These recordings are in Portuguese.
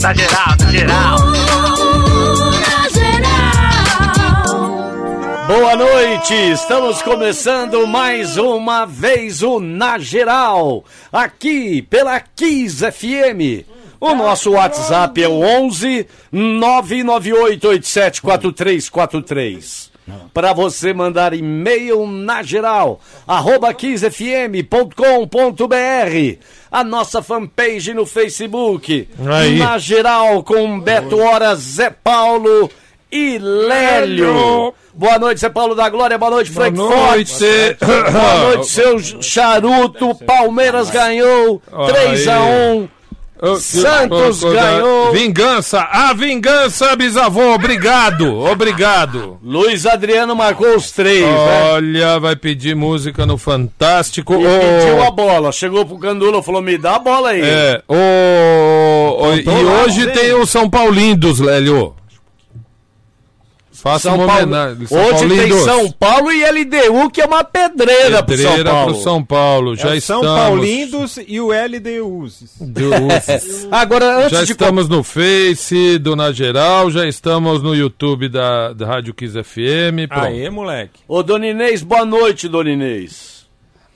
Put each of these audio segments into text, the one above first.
Na geral, na geral. Boa noite, estamos começando mais uma vez o Na Geral, aqui pela Kiss FM. O nosso WhatsApp é o 11 998874343 para você mandar e-mail na geral, arroba fmcombr a nossa fanpage no Facebook, Aí. na geral com Beto Hora, Zé Paulo e Lélio. Boa noite, Zé Paulo da Glória. Boa noite, Frank Boa noite. Boa noite, seu charuto. Palmeiras ganhou 3 a 1 Santos né? ganhou. Vingança, a vingança, bisavô. Obrigado, obrigado. Luiz Adriano marcou os três. Né? Olha, né? vai pedir música no Fantástico. E oh. pediu a bola. Chegou pro Candula, falou: me dá a bola aí. É, oh, e hoje tem o São Paulindo, Lélio. Faça São uma Paulo. homenagem. Hoje tem São Paulo e LDU, que é uma pedreira, pro São Pedreira Paulo. pro São Paulo. Já É estamos. São Paulindos e o LDUs. Do- Agora, antes Já de estamos no Face do Na Geral, já estamos no YouTube da, da Rádio Kiss FM. Pronto. Aê, moleque. Ô, Dona Inês, boa noite, Dona Inês.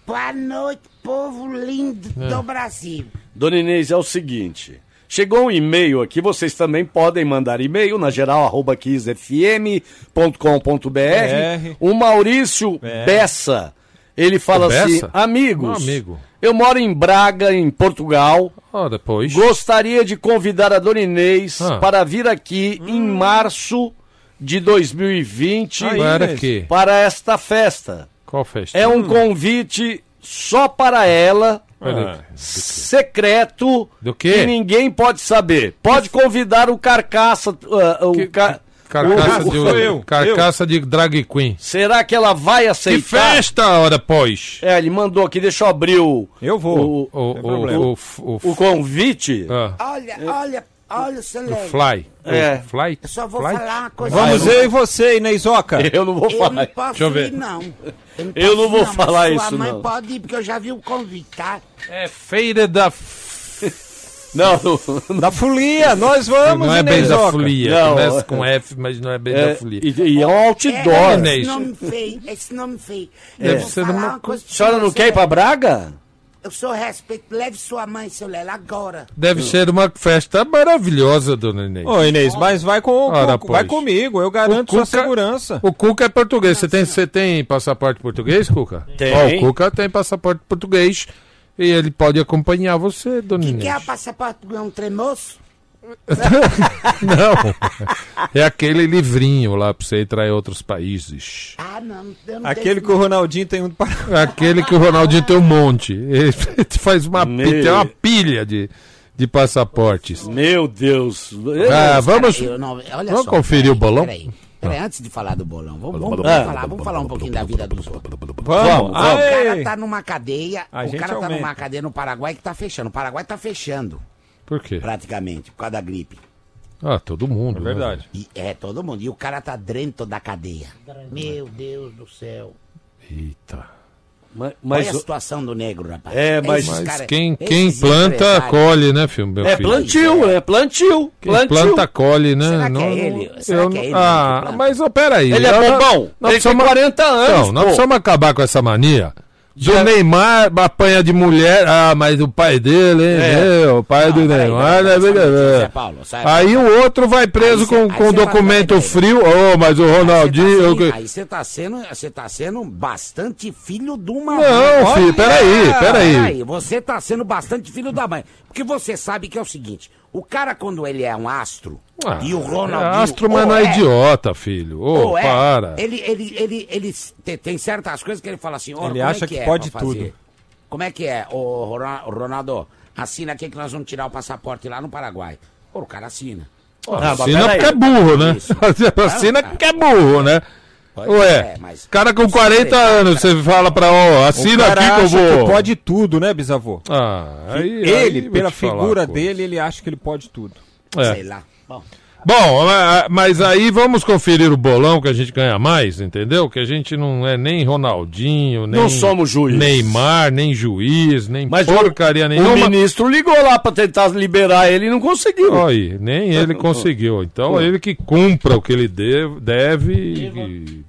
Boa noite, povo lindo do Brasil. Dona Inês, é o seguinte. Chegou um e-mail aqui, vocês também podem mandar e-mail na geral, arroba kissfm.com.br. BR. O Maurício BR. Bessa, ele fala O assim, Bessa? amigos, Um amigo. eu moro em Braga, em Portugal, Ó, depois. gostaria de convidar a Dona Inês Ah. para vir aqui em março de 2020 Aí, Para para esta festa. Qual festa? É um convite só para ela, Peraí. secreto, Do quê? que ninguém pode saber. Pode convidar o Carcaça, uh, o Que- ca- Carcaça, o- de, eu, carcaça de drag queen. Será que ela vai Que aceitar? festa, ora, pois? É, ele mandou aqui, deixa eu abrir o, Eu vou. o, O, o, o, o, o convite. ah, Olha, olha, olha, seu o Lélio. fly. É. O fly? Eu só vou Fly? falar uma coisa. Vamos eu, eu e você, Inêsoca. Eu não vou eu falar. não posso Deixa eu ver. ir, não. Eu não, Eu não ir, vou mas falar sua isso, mãe não. pode ir, porque eu já vi o convite, tá? É feira da... Não, não, Da folia, nós vamos, não é bem da folia. Não, Começa é- com F, mas não é bem é, da folia. e, e é um É, outdoor. é, Inês. esse nome feio, esse nome feio. Deve Eu vou ser falar uma uma coisa A senhora não quer ir pra Braga? Eu sou respeito, leve sua mãe, seu Lélio, agora. Deve ser uma festa maravilhosa, dona Inês. Ô, Inês, mas vai, com, Ora, com- vai comigo, eu garanto O sua Cuca- segurança. O Cuca é português. Você tem, você tem passaporte português, Cuca? Tem. Ó, o Cuca tem passaporte português e ele pode acompanhar você, dona Que Inês. quer passaporte é um tremoço? Não. É aquele livrinho lá pra você entrar em outros países. Ah, não, eu não Aquele tenho- que o Ronaldinho tem um para. Aquele que o Ronaldinho tem um monte. Ele faz uma, Meu. tem uma pilha de, de passaportes. Meu Deus. Ah, vamos, Eu não- olha vamos só, conferir o peraí, bolão? Peraí, peraí, antes de falar do bolão, vamos, vamos, Ah. falar, vamos falar um pouquinho da vida dos outros. Vamos, vamos. O cara tá numa cadeia, A o cara tá aumenta. numa cadeia no Paraguai que tá fechando. O Paraguai tá fechando, Por quê? praticamente, por causa da gripe. Ah, todo mundo. É né? verdade. E, é, todo mundo. E o cara tá dentro da cadeia. Meu Deus do céu. Eita. Mas, Olha mas a situação do negro, rapaz. É, mas- Mas cara- quem, esses quem planta, colhe, né, filho? Meu é filho? plantio, é plantio. Quem plantio. planta, colhe, né? Será que Não- é não- ele? Será eu que é ele Ah, que mas ó, peraí. Ele é nós Ele tem precisamos- 40 anos, Não, nós precisamos acabar com essa mania. Do Neymar apanha de mulher. Ah, mas o pai dele, hein? É. meu, o pai do Não, Neymar. é um brincadeira. Zé Paulo, sai- Aí o outro vai preso Aí com, com cê tá- documento peraí, frio. Oh, mas o Aí Ronaldinho. tá, aí você tá sendo, você tá sendo bastante filho de uma Não, filho, peraí, peraí. Peraí, você tá sendo bastante filho da mãe. Porque você sabe que é o seguinte, o cara quando ele é um astro, Ah, e o Ronaldinho... é astro, mas não é idiota, filho. Ô, ou é, para. Ele, ele, ele, ele te- tem certas coisas que ele fala assim, Ele é acha que é pode tudo. Como é que é, ô Rona- Ronaldo? Assina aqui que nós vamos tirar o passaporte lá no Paraguai. Pô, o cara assina. Ah, mas Assina porque é burro, né? Isso. Assina porque é burro, né? Ué, é, mas- cara com Isso 40 é, anos, você fala pra, ó, O assina aqui que eu vou. que pode tudo, né, bisavô? Ah, aí, ele, aí pela falar figura coisa. dele, ele acha que ele pode tudo. É. Sei lá. Bom, Bom, ma- mas aí vamos conferir o bolão que a gente ganha mais, entendeu? Que a gente não é nem Ronaldinho, nem Não somos juiz. Neymar, nem juiz, nem Mas porcaria o, nenhuma. o ministro ligou lá pra tentar liberar ele e não conseguiu. Aí, nem ele conseguiu. Então ele que cumpra o que ele deve, deve e,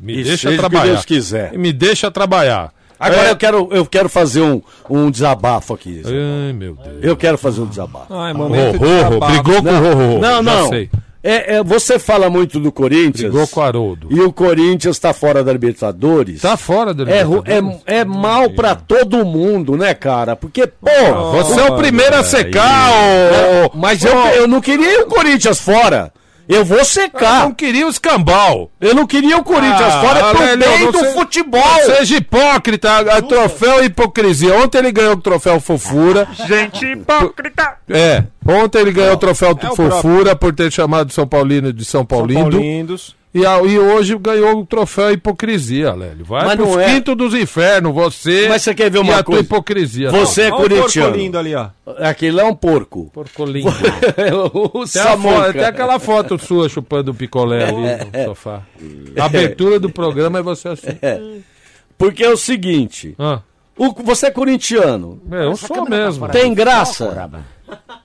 me E deixa o que trabalhar. Deus quiser. E me deixa trabalhar. Agora É. eu, quero, eu quero fazer um, um desabafo aqui. Ai, meu Deus. Eu quero fazer um desabafo. Ai, Rô, momento brigou com o Rô, Rô. Não, não. sei. É, é, você fala muito do Corinthians. Brigou com o Haroldo. E o Corinthians tá fora da Libertadores. Tá fora do É, Libertadores. é, é mal pra todo mundo, né, cara? Porque, pô. Você é o primeiro a secar, ô... Mas eu, eu não queria o Corinthians fora. Eu vou Eu secar. não queria o escambau. Eu não queria o Corinthians Ah, fora pro Lélio, bem do você- futebol. Seja hipócrita, a- a troféu hipocrisia. Ontem ele ganhou o troféu fofura. Gente hipócrita! É, ontem ele ganhou o troféu É o fofura por ter chamado São Paulino de São São Paulino. E, e hoje ganhou o troféu hipocrisia, Lélio. Vai Mas pros não é. quintos dos infernos, você Mas você quer ver e uma coisa? hipocrisia. Você é Olha o porco corintiano. lindo ali, ó. Aquele é um porco. Porco lindo. o Tem, a fo- Samuca. tem aquela foto sua chupando picolé ali no sofá. A abertura do programa é você assim. Porque é o seguinte: Ah, o- você é corintiano. é, eu sou mesmo. Tem graça?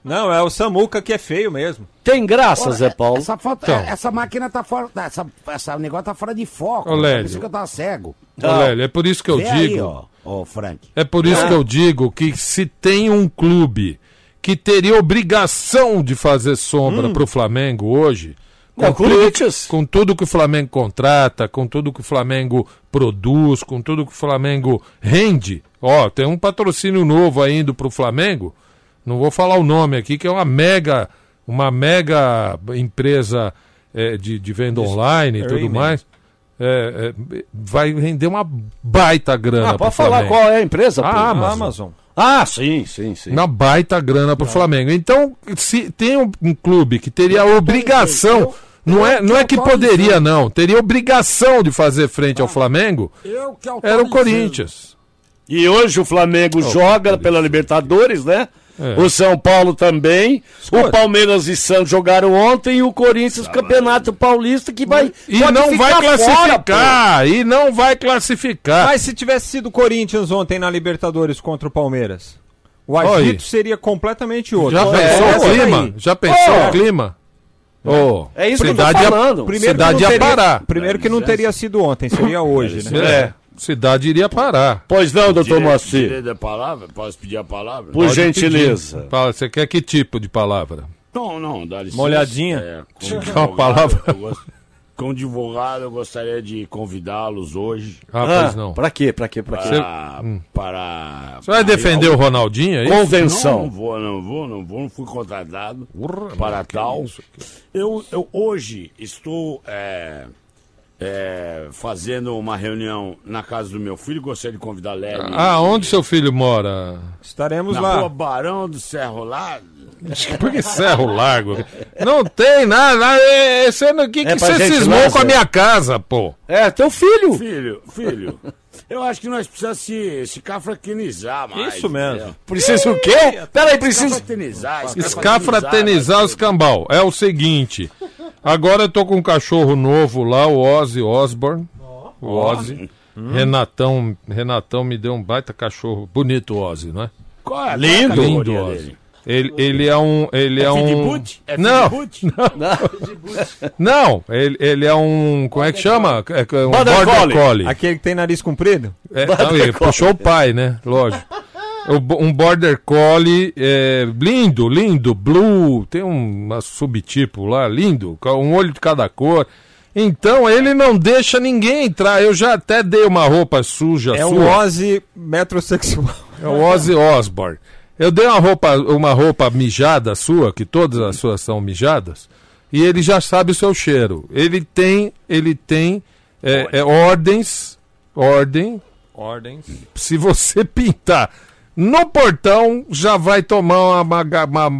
Não, é o Samuca que é feio mesmo. Tem graça, Zé Paulo? Essa, foto, Então. essa máquina tá fora. Essa, essa negócio tá fora de foco. Ô, Por Lélio. isso que eu tava cego. Ô, Lélio, é por isso que eu Vê digo. aí, ó, ó, Frank. É por isso que eu digo que se tem um clube que teria obrigação de fazer sombra pro Flamengo hoje, É com, tudo, com tudo que o Flamengo contrata, com tudo que o Flamengo produz, com tudo que o Flamengo rende. Ó, tem um patrocínio novo aí indo pro Flamengo. Não vou falar o nome aqui, que é uma mega, uma mega empresa eh, de, de venda online e tudo Streaming. mais. É, é, vai render uma baita grana Ah, pro pode falar Flamengo. qual é a empresa? pô? Ah, A Amazon. Amazon. Ah, sim, sim, sim. Uma baita grana pro Flamengo. Então, se tem um, um clube que teria a obrigação, não é, não é que poderia, não, teria obrigação de fazer frente ao Flamengo, Eu que era o Corinthians. E hoje o Flamengo joga pela Libertadores, né? É. O São Paulo também. Escuta. O Palmeiras e Santos jogaram ontem e o Corinthians Campeonato Paulista que vai E não vai ficar fora, classificar, e não vai classificar. Mas se tivesse sido o Corinthians ontem na Libertadores contra o Palmeiras, o Oi. agito seria completamente outro. Já É, pensou essa o clima? Já pensou Ô. o clima? Ô, É isso que eu tô cidade ia- falando. Primeiro cidade que não ia teria- parar. Primeiro que não teria sido ontem, seria hoje, né? É, cidade iria parar. Pois não, doutor Moacir. Direito da palavra? Posso pedir a palavra? Por Pode gentileza. pedir. Fala, você quer que tipo de palavra? Não, não, dá licença. Uma olhadinha? É, Uma advogado, palavra. eu gost- Como advogado, eu gostaria de convidá-los hoje Ah, Ah, pois não. Pra quê? Pra quê? Pra quê? para. para Você vai defender o Ronaldinho aí? Não, não Convenção. vou, não vou, não vou, não fui contratado para tal. Eu, eu hoje estou é, é, fazendo uma reunião na casa do meu filho, gostaria de convidar Lélio. Ah, onde seu filho mora? Estaremos Na lá. rua Barão do Cerro lá. Por que Cerro Largo? Não tem nada. é- é- não- que, É que pra você cismou lá, com a minha casa, pô? É, teu filho. Filho, filho, eu acho que nós precisamos se, se cafraquinizar mais. Isso mesmo. entendeu? Precisa o quê? Peraí, precisa. Escafraternizar, Escafraternizar os cambal. É o seguinte. Agora eu tô com um cachorro novo lá, o Ozzy Osbourne. O Ozzy. Renatão, Renatão me deu um baita cachorro. Bonito o Ozzy, não é? Qual é Lindo Ozzy. Ele, ele é um. Ele é, É um. É Não, Fidibut? não. Ele, ele é um. Como é que chama? É, é um Border border Collie. collie. Aquele que tem nariz comprido? É, não, ele puxou o pai, né? Lógico. Um border collie é, lindo, lindo, blue, tem um uma subtipo lá, lindo, com um olho de cada cor. Então ele não deixa ninguém entrar. Eu já até dei uma roupa suja É um sua. Ozzy metrosexual. É o Ozzy Osbourne. Eu dei uma roupa, uma roupa mijada sua, que todas as suas são mijadas, e ele já sabe o seu cheiro. Ele tem, ele tem é, é, ordens, ordem. Ordens. Se você pintar no portão, já vai tomar uma, uma- uma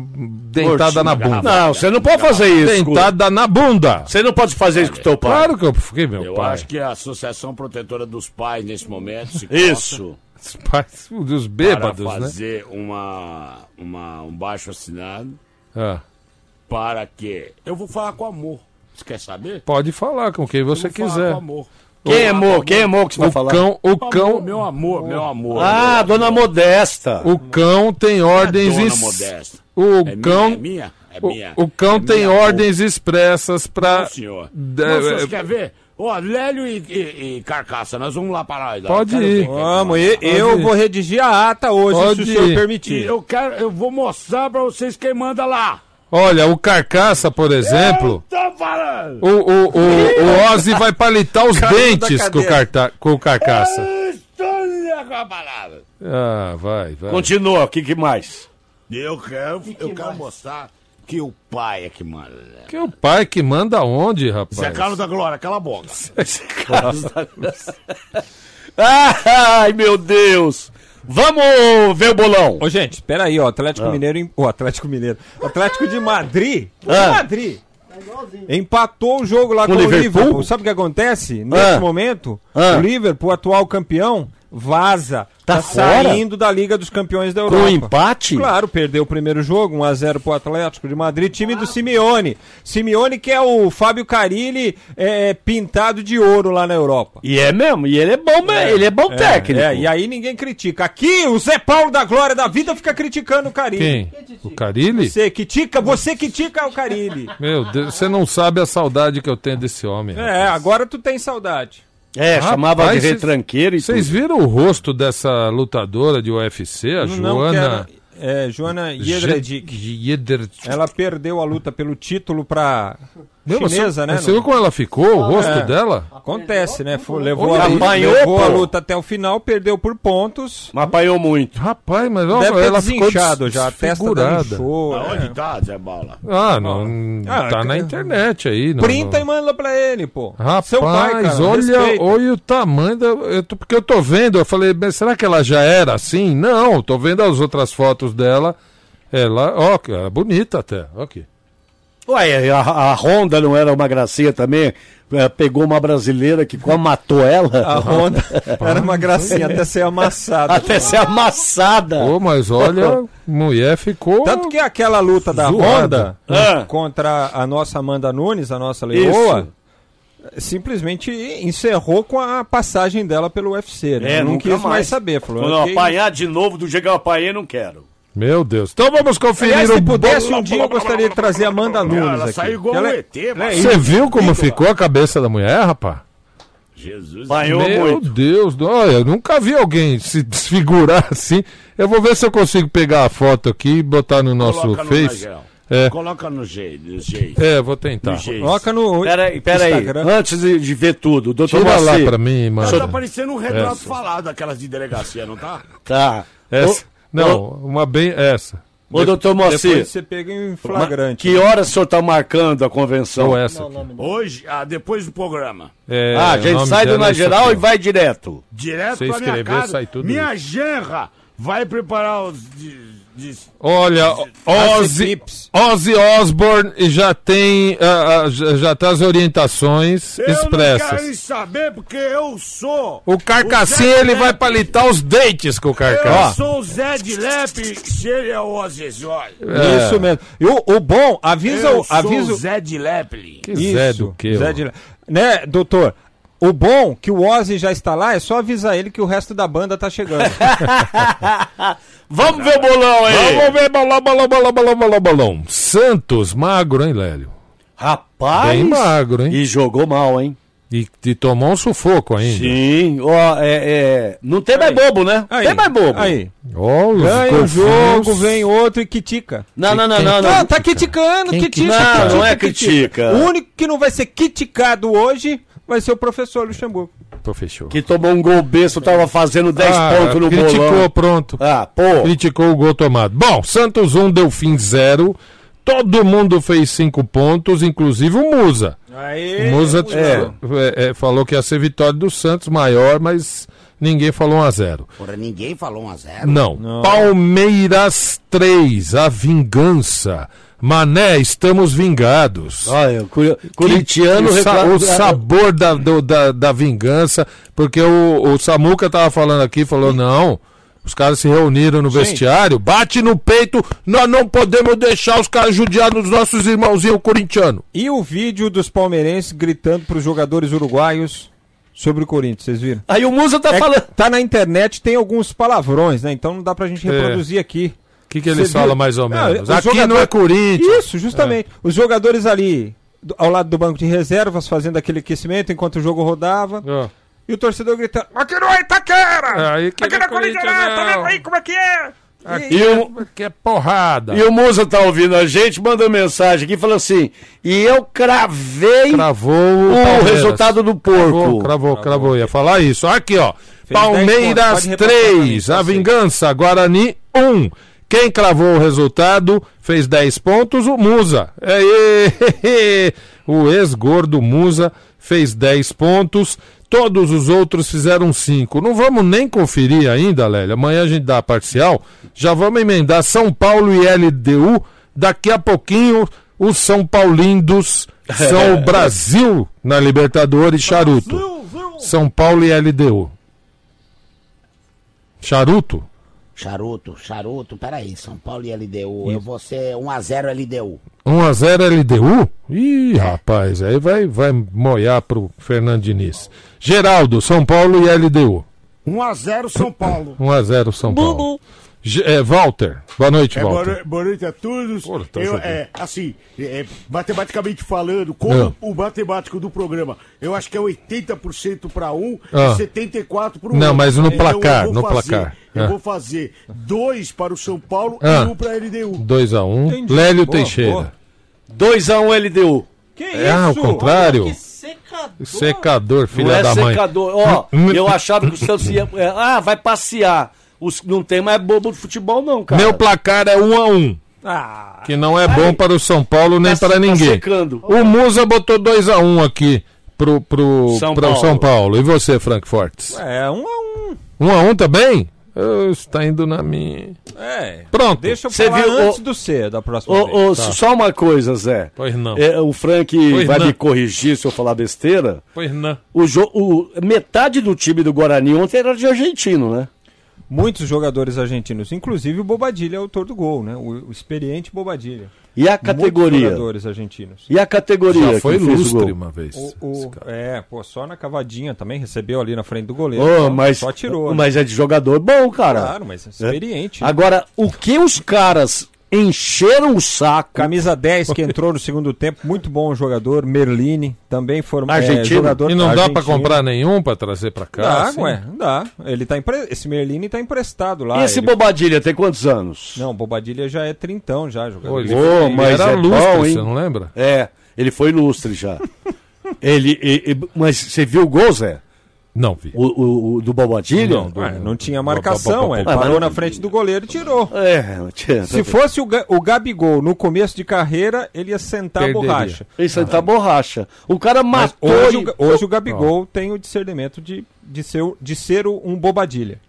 dentada na bunda. Não, você não pode fazer isso. Dentada na bunda. Você não pode fazer isso com teu pai. Claro que eu fiquei meu Eu pai. acho que a Associação Protetora dos Pais, nesse momento, se Isso. Os pais dos para bêbados, né? fazer uma, uma, um baixo assinado Ah. para que. Eu vou falar com amor. Você quer saber? Pode falar com quem você quiser. com amor. Quem é Mo? com Quem é Mo que você vai O falar? cão, o Amor, cão, meu amor, meu amor. Ah, dona Modesta. o cão tem ordens. Dona es- Modesta. O É cão, minha, é minha, é o, minha. o cão É tem ordens expressas para. Não, senhor. Não, senhor, é- você quer ver? Ó, Lélio e, e- e Carcaça, nós vamos lá para lá. Pode ir. quem Vamos, eu ir. vou redigir a ata hoje, Pode se o senhor ir. E permitir. eu quero, eu vou mostrar pra vocês quem manda lá. Olha, o carcaça, por exemplo. Eu tô falando. O, o, o, o Ozzy vai palitar os dentes com o, carta, com o carcaça. Eu Estou com a palavra. Ah, vai, vai. Continua, o que, que mais? Eu quero, eu quero mostrar que o pai é que manda. né? Que o pai que manda onde, rapaz? Zé Carlos da Glória, cala a boca. Ai, meu Deus. Vamos ver o bolão. Ô, gente, espera aí, ó. Atlético Mineiro. em- O Atlético Mineiro. Atlético de Madrid. De Ah. Madrid. Empatou o jogo lá Com com, o o Liverpool? Liverpool. Sabe o que acontece? Nesse Ah. momento, Ah. o Liverpool, atual campeão, vaza. Tá Tá, saindo da Liga dos Campeões da Com Europa. empate? Claro, perdeu o primeiro jogo, 1x0 pro Atlético de Madrid, time do Simeone. Simeone que é o Fábio Carilli é, pintado de ouro lá na Europa. E é mesmo, e ele é bom, me- ele é bom técnico. É, e aí ninguém critica. Aqui, o Zé Paulo da Glória da Vida fica criticando o Carilli. Quem? O Carilli? Você critica, você critica o Carilli. Meu Deus, você não sabe a saudade que eu tenho desse homem. É, agora tu tem saudade. É, Rapaz, chamava de retranqueiro e Vocês tudo. viram o rosto dessa lutadora de UFC, a Não Joana quero- É, Joana Jedrzejczyk. Jedrzejczyk? Ela perdeu a luta pelo título pra Meu, mas chinesa, você, né? Você viu como ela ficou, o rosto É. dela? Acontece, né? Foi- levou Olha a, Apanhou, levou a luta até o final, perdeu por pontos. Mas apanhou muito. Rapaz, mas ó, Deve ela ficou desinchado já, a testa inchou. Aonde é. tá, Zé Bala? Ah, não, Ah, tá na que- internet aí. Não, Printa não. e manda pra ele, pô. Rapaz, Seu pai, cara, olha, respeita. olha o tamanho da. eu tô- porque eu tô vendo, eu falei, mas será que ela já era assim? Não, tô vendo as outras fotos dela. Ela, ó, é bonita até. Ó aqui. Ué, a, a Honda não era uma gracinha também? É, pegou uma brasileira que quase matou A ela Honda era uma gracinha até ser amassada. até ser amassada. Pô, mas olha, mulher ficou. Tanto que aquela luta da Zoada. Honda Ah. contra a nossa Amanda Nunes, a nossa leoa, simplesmente encerrou com a passagem dela pelo UFC. Né? É, não quis mais, mais. saber. Falou, Quando eu "Ok". apanhar de novo do jeito que eu apanhei, não quero. Meu Deus. Então vamos conferir Aliás, o se pudesse bolo- um dia, eu gostaria de trazer a Amanda Nunes Ela aqui. saiu igual Ela um é- ET, é mano. Você viu como ficou a cabeça da mulher, rapaz? Jesus. Meu muito. Deus, do- olha, eu nunca vi alguém se desfigurar assim. Eu vou ver se eu consigo pegar a foto aqui e botar no nosso Coloca no Face. Nagel. É. Coloca no jeito, no. É, vou tentar. No. Coloca no Peraí, peraí. Instagram. Antes de, de ver tudo, doutor Tira lá pra mim, mano. Tá parecendo um retrato Essa. falado, aquelas de delegacia, não tá? Tá. Essa. Ô, Não, uma bem essa. Ô, doutor Moacir, Depois você pega em flagrante. que horas o senhor tá marcando a convenção? Ou essa. aqui. Hoje, ah, depois do programa. É, ah, a gente sai do é na isso geral e vai direto. Direto pra minha casa. sai tudo minha genra vai preparar os... Olha, Ozzy. Ozzy Osbourne já tem ah, ah, já, tá as orientações Eu quero expressas. nem saber, porque eu sou... O carcassinha Zé ele vai Lepe. palitar os dentes com o Eu carcaça. sou o Zé de Lepe, se ele é o Ozzy Osbourne. É. Isso mesmo. E o, o bom, avisa Eu o. sou Avisa o o- Zé de Lepe. Que Zé do que? Zé de... Né, doutor? O bom que o Ozzy já está lá é só avisar ele que o resto da banda tá chegando. Vamos ver o bolão aí. Vamos ver balão, balão, balão, balão, balão, balão. Santos, magro, hein, Lélio? Rapaz. Bem magro, hein? E jogou mal, hein? E, e tomou um sufoco ainda. Sim, ó, é, é, não tem mais bobo, né? Aí, tem mais bobo. Aí. Os Ganha um jogo, vem outro e critica. Não, não, não, não, não. Não, tá criticando, Quem critica, critica? critica, Não, não é critica. O único que não vai ser criticado hoje vai ser o professor Luxemburgo. Professor. Que tomou um gol besta, tava fazendo 10 Ah, pontos no criticou, bolão. pronto. Ah, pô. Criticou o gol tomado. Bom, Santos 1, Delfim 0. Todo mundo fez 5 pontos, inclusive o Musa. Aí, O Musa É. é, é, falou que ia ser vitória do Santos maior, mas ninguém falou 1 a 0 Porra, ninguém falou 1 a 0 Não. Palmeiras 3, a vingança. Mané, estamos vingados. Olha, o curi- Curitiano reclama- o sabor da, do- da, da vingança, porque o, o Samuca tava falando aqui, falou, não, Os caras se reuniram no vestiário, bate no peito, nós não podemos deixar os caras judiar nos nossos irmãozinhos corintianos. E o vídeo dos palmeirenses gritando pros jogadores uruguaios sobre o Corinthians, vocês viram? Aí o Musa tá É que falando. tá na internet, tem alguns palavrões, né? Então não dá pra gente reproduzir aqui. O que, que eles falam mais ou Não, menos? os Aqui jogador- não é Corinthians. Isso, justamente. Os jogadores ali ao lado do banco de reservas fazendo aquele aquecimento enquanto o jogo rodava. Ó. E o torcedor gritando. Aqui não é Itaquera! Aí que Aqui não não é é Corinthians, não, tá vendo não. aí como é que é? Aqui E o- é, que é porrada. E o Musa tá ouvindo a gente, manda mensagem aqui falando assim: e eu cravei Cravou o o, Palmeiras. resultado do Cravou, porco. cravou, cravou. Ia falar isso. Aqui, ó. 10 Palmeiras pontos, pode repassar pra 3, mim, a tá vingança, Guarani 1. Quem cravou o resultado fez 10 pontos, o Musa. É, o ex-gordo Musa fez 10 pontos. Todos os outros fizeram 5. Não vamos nem conferir ainda, Lélia. Amanhã a gente dá a parcial. Já vamos emendar São Paulo e LDU. Daqui a pouquinho, os São Paulindos são o Brasil na Libertadores Charuto. São Paulo e LDU. Charuto? Charuto, charuto, peraí, São Paulo e LDU. Eu vou ser 1x0 LDU. 1x0 LDU? Ih, rapaz, aí vai, vai moiar pro Fernando Diniz. Geraldo, São Paulo e LDU. 1x0 São Paulo. 1x0 São Paulo. Ge- é, Walter, boa noite, É, boa, Walter. boa noite a todos. Pô, tá eu, é, assim, é, matematicamente falando, como Não. o matemático do programa, eu acho que é 80% para um Ah. e 74% para o Não, outro. mas no Então, placar, eu vou no fazer- placar. Eu Ah. vou fazer dois para o São Paulo Ah. e um para a LDU. 2x1. Entendi. Lélio Boa, Teixeira. boa. 2x1 LDU. Que É, ao contrário. Secador, filha não é da mãe. secador. Ó, Hum. eu achava que o Santos ia. é, ah, vai passear. Os, não tem mais bobo de futebol, não, cara. Meu placar é 1x1. Ah, Que não é bom para o São Paulo nem Tá- para tá ninguém. secando. O Musa botou 2x1 aqui pro, pro, São pro Paulo. São Paulo. E você, Frank Fortes? é um a um. 1x1 também? Oh, Está indo na minha. É. Pronto. Deixa eu Cê falar viu, antes ô- do C da próxima Ô, vez. ô, Só uma coisa, Zé. Pois não. É, o Frank Pois vai não. me corrigir se eu falar besteira. Pois não. O, jo- o- metade do time do Guarani ontem era de argentino, né? Muitos jogadores argentinos, inclusive o Bobadilha, autor do gol, né? O, o experiente Bobadilha. E a Muitos categoria? jogadores argentinos. E a categoria Já foi que fez o lustre gol? uma vez. O, o- é, pô, só na cavadinha também, recebeu ali na frente do goleiro. Só, mas, só tirou. né? mas é de jogador bom, cara. Claro, mas experiente. né? Agora, o que os caras encheram o saco. Camisa 10 que entrou no segundo tempo, muito bom jogador. Merlini, também formado. Argentino? jogador E não dá pra argentino. comprar nenhum pra trazer pra cá? Dá, assim? ué, dá. Ele tá empre... Esse Merlini tá emprestado lá. e esse ele- Bobadilha tem quantos anos? Não, Bobadilha já é trintão já, jogador. Ele, ele mas era é lustre, bom, hein? você não lembra? É, ele foi lustre já. ele, e- e- mas você viu o gol, Zé? Não, vi. O, o- o do Bobadilha? Não, do- Ué, não tinha marcação, é. Ah, mas Parou na frente do goleiro e tirou. É, tinha. Se fosse o, o Gabigol no começo de carreira, ele ia sentar Perderia. a borracha. Isso aí tá borracha. O cara Mas matou. hoje, e- hoje o Gabigol tem o discernimento de, de, ser, de ser o- um bobadilha.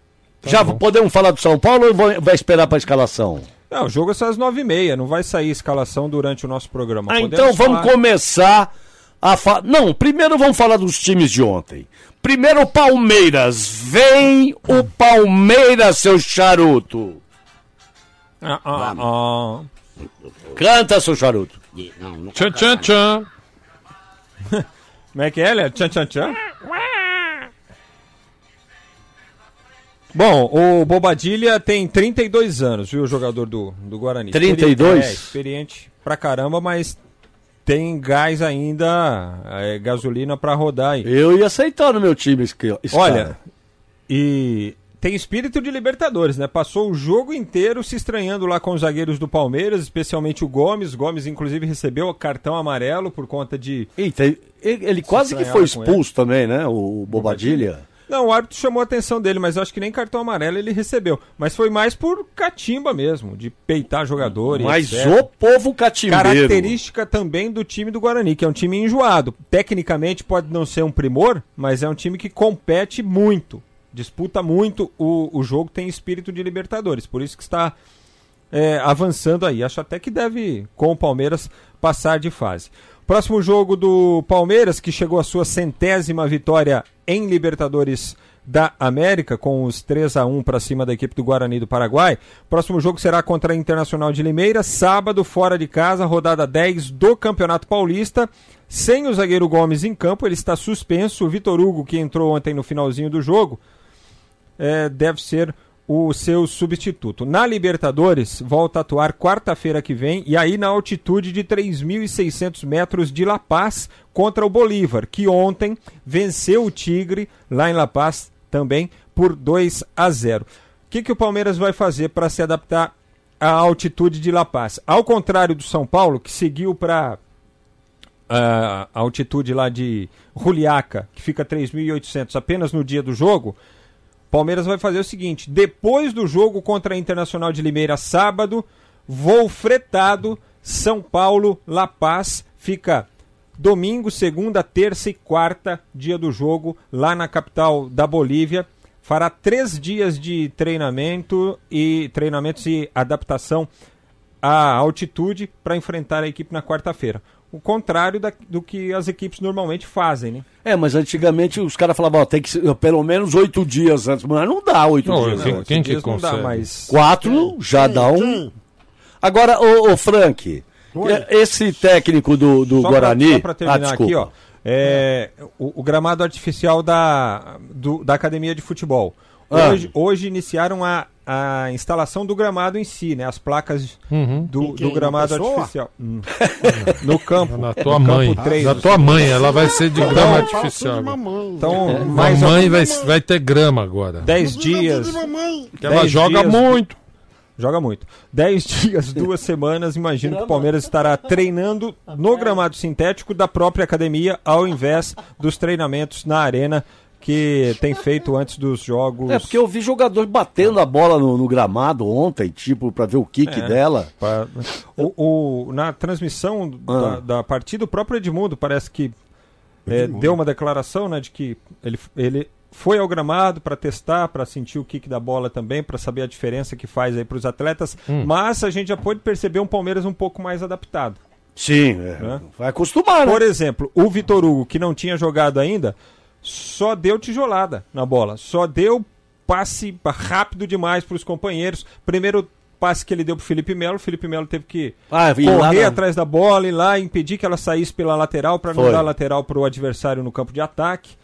Já podemos falar do São Paulo ou vou- vai esperar pra escalação? Não, o jogo é só às nove e meia, não vai sair escalação durante o nosso programa. Ah, então vamos falar- começar a falar. Não, primeiro vamos falar dos times de ontem. Primeiro o Palmeiras. Vem o Palmeiras, seu charuto. Ah, ah, ah. Canta, seu charuto. Tchan, tchan, tchan. Como é que é, Léo? Tchan, tchan, tchan. Bom, o Bobadilha tem 32 anos, viu, o jogador do, do Guarani. 32? É, experiente pra caramba, mas tem gás ainda, é, gasolina pra rodar aí. Eu ia aceitar no meu time esse, esse Olha, e tem espírito de Libertadores, né? Passou o jogo inteiro se estranhando lá com os zagueiros do Palmeiras, especialmente o Gomes. Gomes, inclusive, recebeu o cartão amarelo por conta de. Eita, ele, ele quase que foi expulso também, né? O Bobadilha. Não, o árbitro chamou a atenção dele, mas eu acho que nem cartão amarelo ele recebeu. Mas foi mais por catimba mesmo, de peitar jogador Mas etc. o povo catimbeiro. Característica também do time do Guarani, que é um time enjoado. Tecnicamente pode não ser um primor, mas é um time que compete muito. Disputa muito o, o jogo, tem espírito de Libertadores. Por isso que está é, avançando aí. Acho até que deve, com o Palmeiras, passar de fase. Próximo jogo do Palmeiras, que chegou à sua centésima vitória em Libertadores da América, com os 3 a 1 para cima da equipe do Guarani do Paraguai. Próximo jogo será contra a Internacional de Limeira, sábado, fora de casa, rodada 10 do Campeonato Paulista. Sem o zagueiro Gomes em campo, ele está suspenso. O Vitor Hugo, que entrou ontem no finalzinho do jogo, é, deve ser o seu substituto. Na Libertadores, volta a atuar quarta-feira que vem e aí na altitude de 3.600 metros de La Paz contra o Bolívar, que ontem venceu o Tigre lá em La Paz também por 2 a 0. O que, que o Palmeiras vai fazer para se adaptar à altitude de La Paz? Ao contrário do São Paulo, que seguiu para a altitude lá de Juliaca, que fica 3.800 apenas no dia do jogo, Palmeiras vai fazer o seguinte: depois do jogo contra a Internacional de Limeira, sábado, voo fretado, São Paulo, La Paz, fica domingo, segunda, terça e quarta, dia do jogo, lá na capital da Bolívia. Fará três dias de treinamento e treinamentos e adaptação à altitude para enfrentar a equipe na quarta-feira o contrário da, do que as equipes normalmente fazem, né? É, mas antigamente os caras falavam, ó, tem que ser pelo menos oito dias antes, mas não dá oito Não, dias. quem, antes. quem que Dias não dá, Quatro já dá um. Agora, ô, ô Frank, Oi. esse técnico do, do só Guarani. Pra, só pra terminar ah, aqui, ó. É, o, o gramado artificial da, do- da academia de futebol. Ah. Hoje, hoje iniciaram a, a instalação do gramado em si, né? As placas Uhum. do, do gramado Na pessoa? artificial. Hum. no campo. Na tua no mãe. Campo 3, Da tua mãe, ela vai ser de grama artificial. de mamãe. Então, mais Mamãe vai, vai ter grama agora. 10 Tudo de dias. Que ela dez joga dias- muito. Joga muito. 10 dias, duas semanas, imagino que o Palmeiras estará treinando no gramado sintético da própria academia, ao invés dos treinamentos na arena que tem feito antes dos jogos. É, porque eu vi jogador batendo a bola no, no gramado ontem, tipo, pra ver o kick É. dela. Pa- O, o- na transmissão Ah. da, da partida, o próprio Edmundo parece que é, deu uma declaração né, de que ele, ele foi ao gramado para testar, para sentir o kick da bola também, para saber a diferença que faz aí para os atletas. Mas a gente já pode perceber um Palmeiras um pouco mais adaptado. Sim, é. É. vai acostumar, né? Por exemplo, o Vitor Hugo, que não tinha jogado ainda, só deu tijolada na bola. Só deu passe rápido demais para os companheiros. Primeiro passe que ele deu para Felipe Melo, o Felipe Melo teve que Ah, correr na- atrás da bola e lá impedir que ela saísse pela lateral para não dar lateral para o adversário no campo de ataque.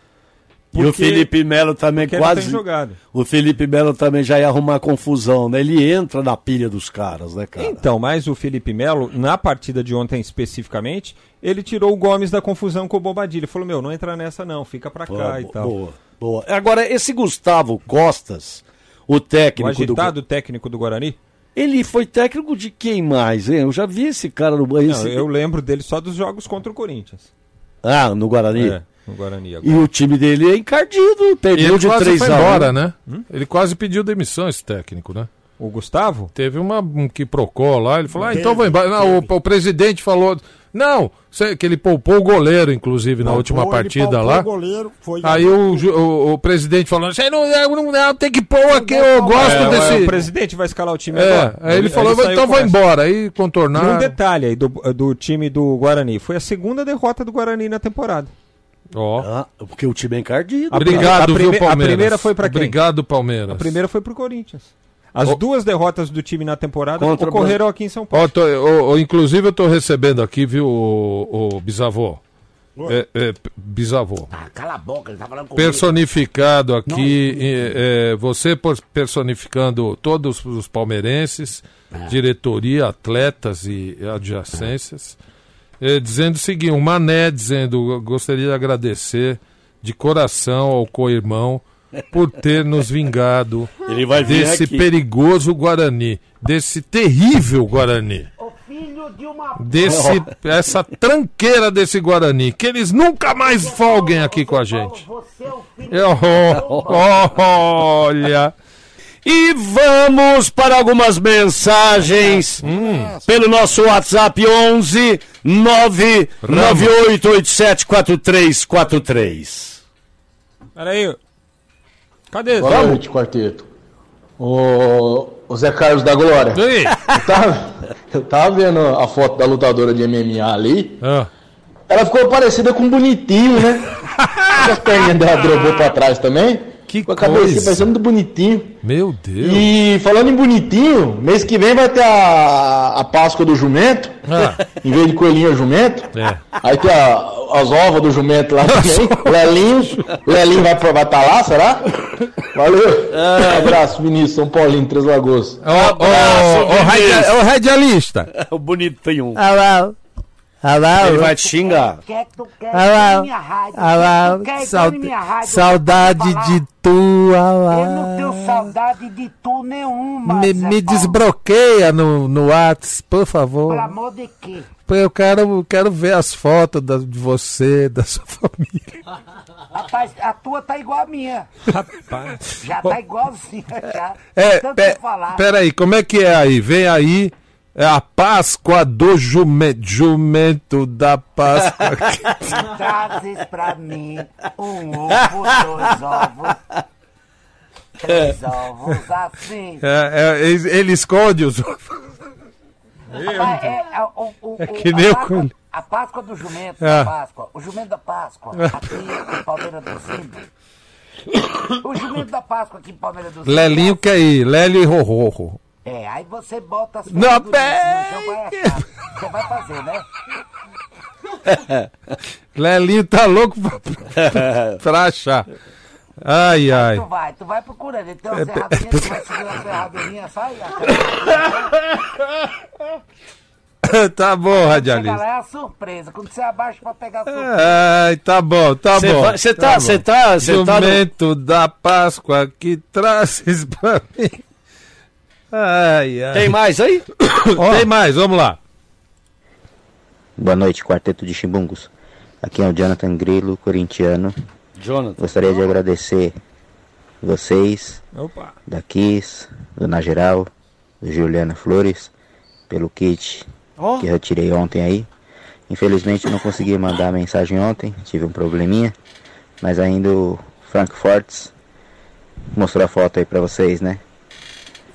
E o Porque- Felipe Melo também porque quase. jogado. O Felipe Melo também já ia arrumar confusão, né? Ele entra na pilha dos caras, né, cara? Então, mas o Felipe Melo, na partida de ontem especificamente, ele tirou o Gomes da confusão com o Bobadilha. Ele falou: Meu, não entra nessa não, fica pra cá Ah, e tal. Boa, boa. Agora, esse Gustavo Costas, o O técnico do. agitado técnico do Guarani? Ele foi técnico de quem mais, hein? Eu já vi esse cara no banho. Não, eu lembro dele só dos jogos contra o Corinthians. Ah, no Guarani. É, no Guarani agora. E o time dele é encardido, perdeu ele de quase 3 foi a 1. embora, né? Ele quase pediu demissão, esse técnico, né? O Gustavo? Teve uma um que procou lá, ele falou, ah, então vou embora. Não, o, o presidente falou, não, que ele poupou o goleiro, inclusive, na última Poupou, ele partida poupou lá. o goleiro, foi Aí o, o, o presidente falou, você não, não, não, tem que pôr aqui, eu gosto É, desse... O presidente vai escalar o time É, agora. aí ele falou, saiu então essa. embora. Aí E um detalhe aí do, do time do Guarani. Foi a segunda derrota do Guarani na temporada. Ó. Ah, porque o time é encardido. A Obrigado, a viu, prime- a Palmeiras? primeira foi pra quem? Obrigado, Palmeiras. A primeira foi pro Corinthians. As duas derrotas do time na temporada Contra ocorreram aqui em São Paulo. Ó, tô- ô, ô, inclusive eu tô recebendo aqui, viu, o, o bisavô. É, é, bisavô. Ah, cala a boca, ele tá falando comigo. Personificado aqui, é, é, você por- personificando todos os palmeirenses, diretoria, atletas e adjacências, é, dizendo o seguinte: o Mané dizendo, "Eu gostaria de agradecer de coração ao co-irmão por ter nos vingado Ele vai vir desse aqui. perigoso Guarani, desse terrível Guarani. Desse, essa tranqueira desse Guarani, que eles nunca mais folguem aqui com a gente. Eu- olha, E vamos para algumas mensagens pelo nosso WhatsApp 11 998874343. Peraí. Cadê? Boa noite, quarteto. O, o Zé Carlos da Glória. Ei, Eu tava, eu tava vendo a foto da lutadora de MMA ali. ah, Ela ficou parecida com um bonitinho, né? As perninhas dela drobou pra trás também. Que Com a cabecinha coisa. parecendo do bonitinho. Meu Deus. E falando em bonitinho, mês que vem vai ter a, a Páscoa do jumento. Ah, Em vez de coelhinho é jumento. é. Aí tem a- as ovas do jumento lá também. Lelinho. Lelinho vai estar vai tá lá, será? Valeu. Um abraço, Vinícius, São Paulinho, Três Lagoas. Ó, Vinícius. radi- ó, radialista. O bonitinho. Alô? Alô? Ele vai te xingar. Quer que tu quer Alô? minha rádio? Alô? Tu quer Sau- minha rádio? Saudade de tu, falar. Eu não tenho saudade de tu nenhuma. Me, me desbloqueia no, no Whats, por favor. Pelo amor de quê? Eu quero, quero ver as fotos da- de você, da sua família. Rapaz, a tua tá igual a minha. Rapaz. Já tá igualzinha, já. É, Tanto pe, falar. peraí, como é que é aí? Vem aí. É a Páscoa do jumento, jumento da Páscoa. Trazes pra mim um ovo, dois ovos, três ovos, assim. É, é, ele, esconde os. Rapaz, é, é, o, o, É que nem Páscoa-. A Páscoa do jumento É. da Páscoa. O jumento da Páscoa. Aqui em Palmeira do Zindo. O jumento da Páscoa aqui em Palmeira do Zindo. Lelinho quer ir, Lélio e Rorro. É, aí você bota as no chão, vai achar. Você vai fazer, né? Lelinho tá louco pra, pra achar. Ai, ai. Tu vai, tu vai procurando. Ele tem É, uma ferradinha, tu vai seguir uma ferradinha, sai. tá bom, Chega radialista. lá, é a surpresa. Quando você abaixa pra pegar a surpresa. Ai, tá bom, tá Você bom. você tá- você tá- você tá no- Jumento da Páscoa que trazes pra mim. Ai, ai. Tem mais aí? Tem mais, vamos lá. Boa noite, quarteto de chimbungos. Aqui é o Jonathan Grilo, corintiano. Jonathan. Gostaria de agradecer vocês, Opa. da Kiss, do Na Geral, do Juliana Flores, pelo kit Ó. que eu retirei ontem aí. Infelizmente não consegui mandar a mensagem ontem, tive um probleminha, mas ainda o Frank Fortes mostrou a foto aí pra vocês, né?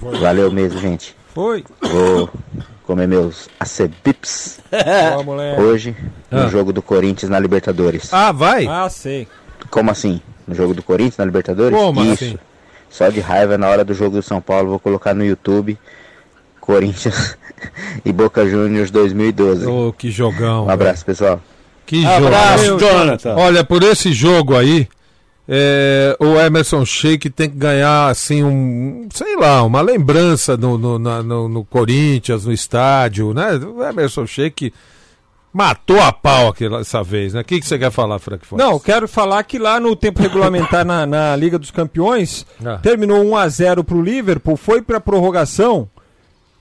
Valeu mesmo, gente. Foi. Vou comer meus acebips moleque. hoje no Ah. jogo do Corinthians na Libertadores. Ah, vai? Ah, sei. Como assim? No jogo do Corinthians na Libertadores? Como Isso. assim? Só de raiva na hora do jogo do São Paulo, vou colocar no YouTube Corinthians e Boca Juniors 2012. Ô, que jogão. Um abraço, pessoal. Que jogo. Abraço, Jonathan. Olha, por esse jogo aí, é, o Emerson Sheik tem que ganhar, assim, um, sei lá, uma lembrança no, no, na- no- no Corinthians, no estádio, né? O Emerson Sheik matou a pau aquela, essa vez, né? O que, que você quer falar, Frank Fortes? Não, eu quero falar que lá no tempo regulamentar na, na Liga dos Campeões, Ah. terminou 1 a 0 pro Liverpool, foi pra prorrogação.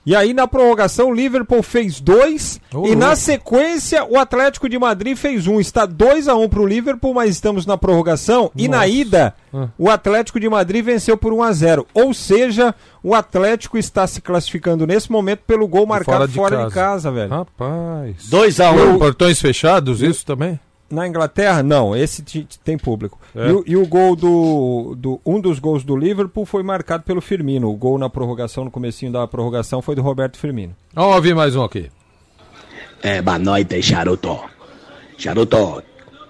E aí na prorrogação o Liverpool fez dois Ô, e na sequência o Atlético de Madrid fez um. Está 2 a 1 pro Liverpool, mas estamos na prorrogação e na Nossa. ida Ah. o Atlético de Madrid venceu por 1 a 0. Ou seja, o Atlético está se classificando nesse momento pelo gol marcado fora, de, casa. velho. Rapaz. 2x1. Um. Portões fechados, isso também? Na Inglaterra, não, esse tem público. É. E, o- e o gol do, do. Um dos gols do Liverpool foi marcado pelo Firmino. O gol na prorrogação, no comecinho da prorrogação, foi do Roberto Firmino. Vamos ouvir mais um aqui. É, boa noite, Charuto. Charuto,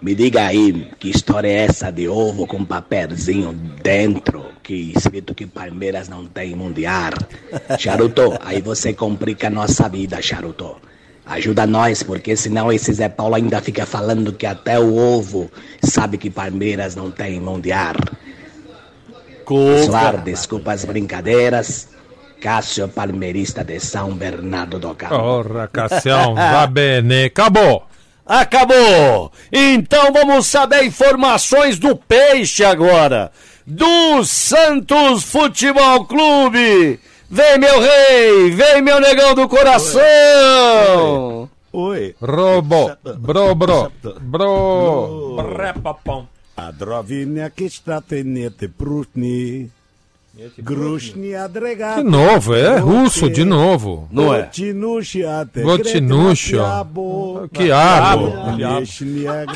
me diga aí que história é essa de ovo com papelzinho dentro, que escrito que Palmeiras não tem mundial. Charuto, aí você complica a nossa vida, Charuto. Ajuda nós, porque senão esse Zé Paulo ainda fica falando que até o ovo sabe que Palmeiras não tem mundial. Pessoal, desculpa as brincadeiras. Cássio Palmeirista de São Bernardo do Campo. Porra, Cassião, va bene. Acabou. Acabou! Então vamos saber informações do Peixe agora. Do Santos Futebol Clube. Vem, meu rei! Vem, meu negão do coração! Oi. Robo, bro, bro, bro. A drovinha que está tenete prutni. Grushni adregate. De novo, é russo, de novo. Não é? Gotinusha. Quiabo. Quiabo.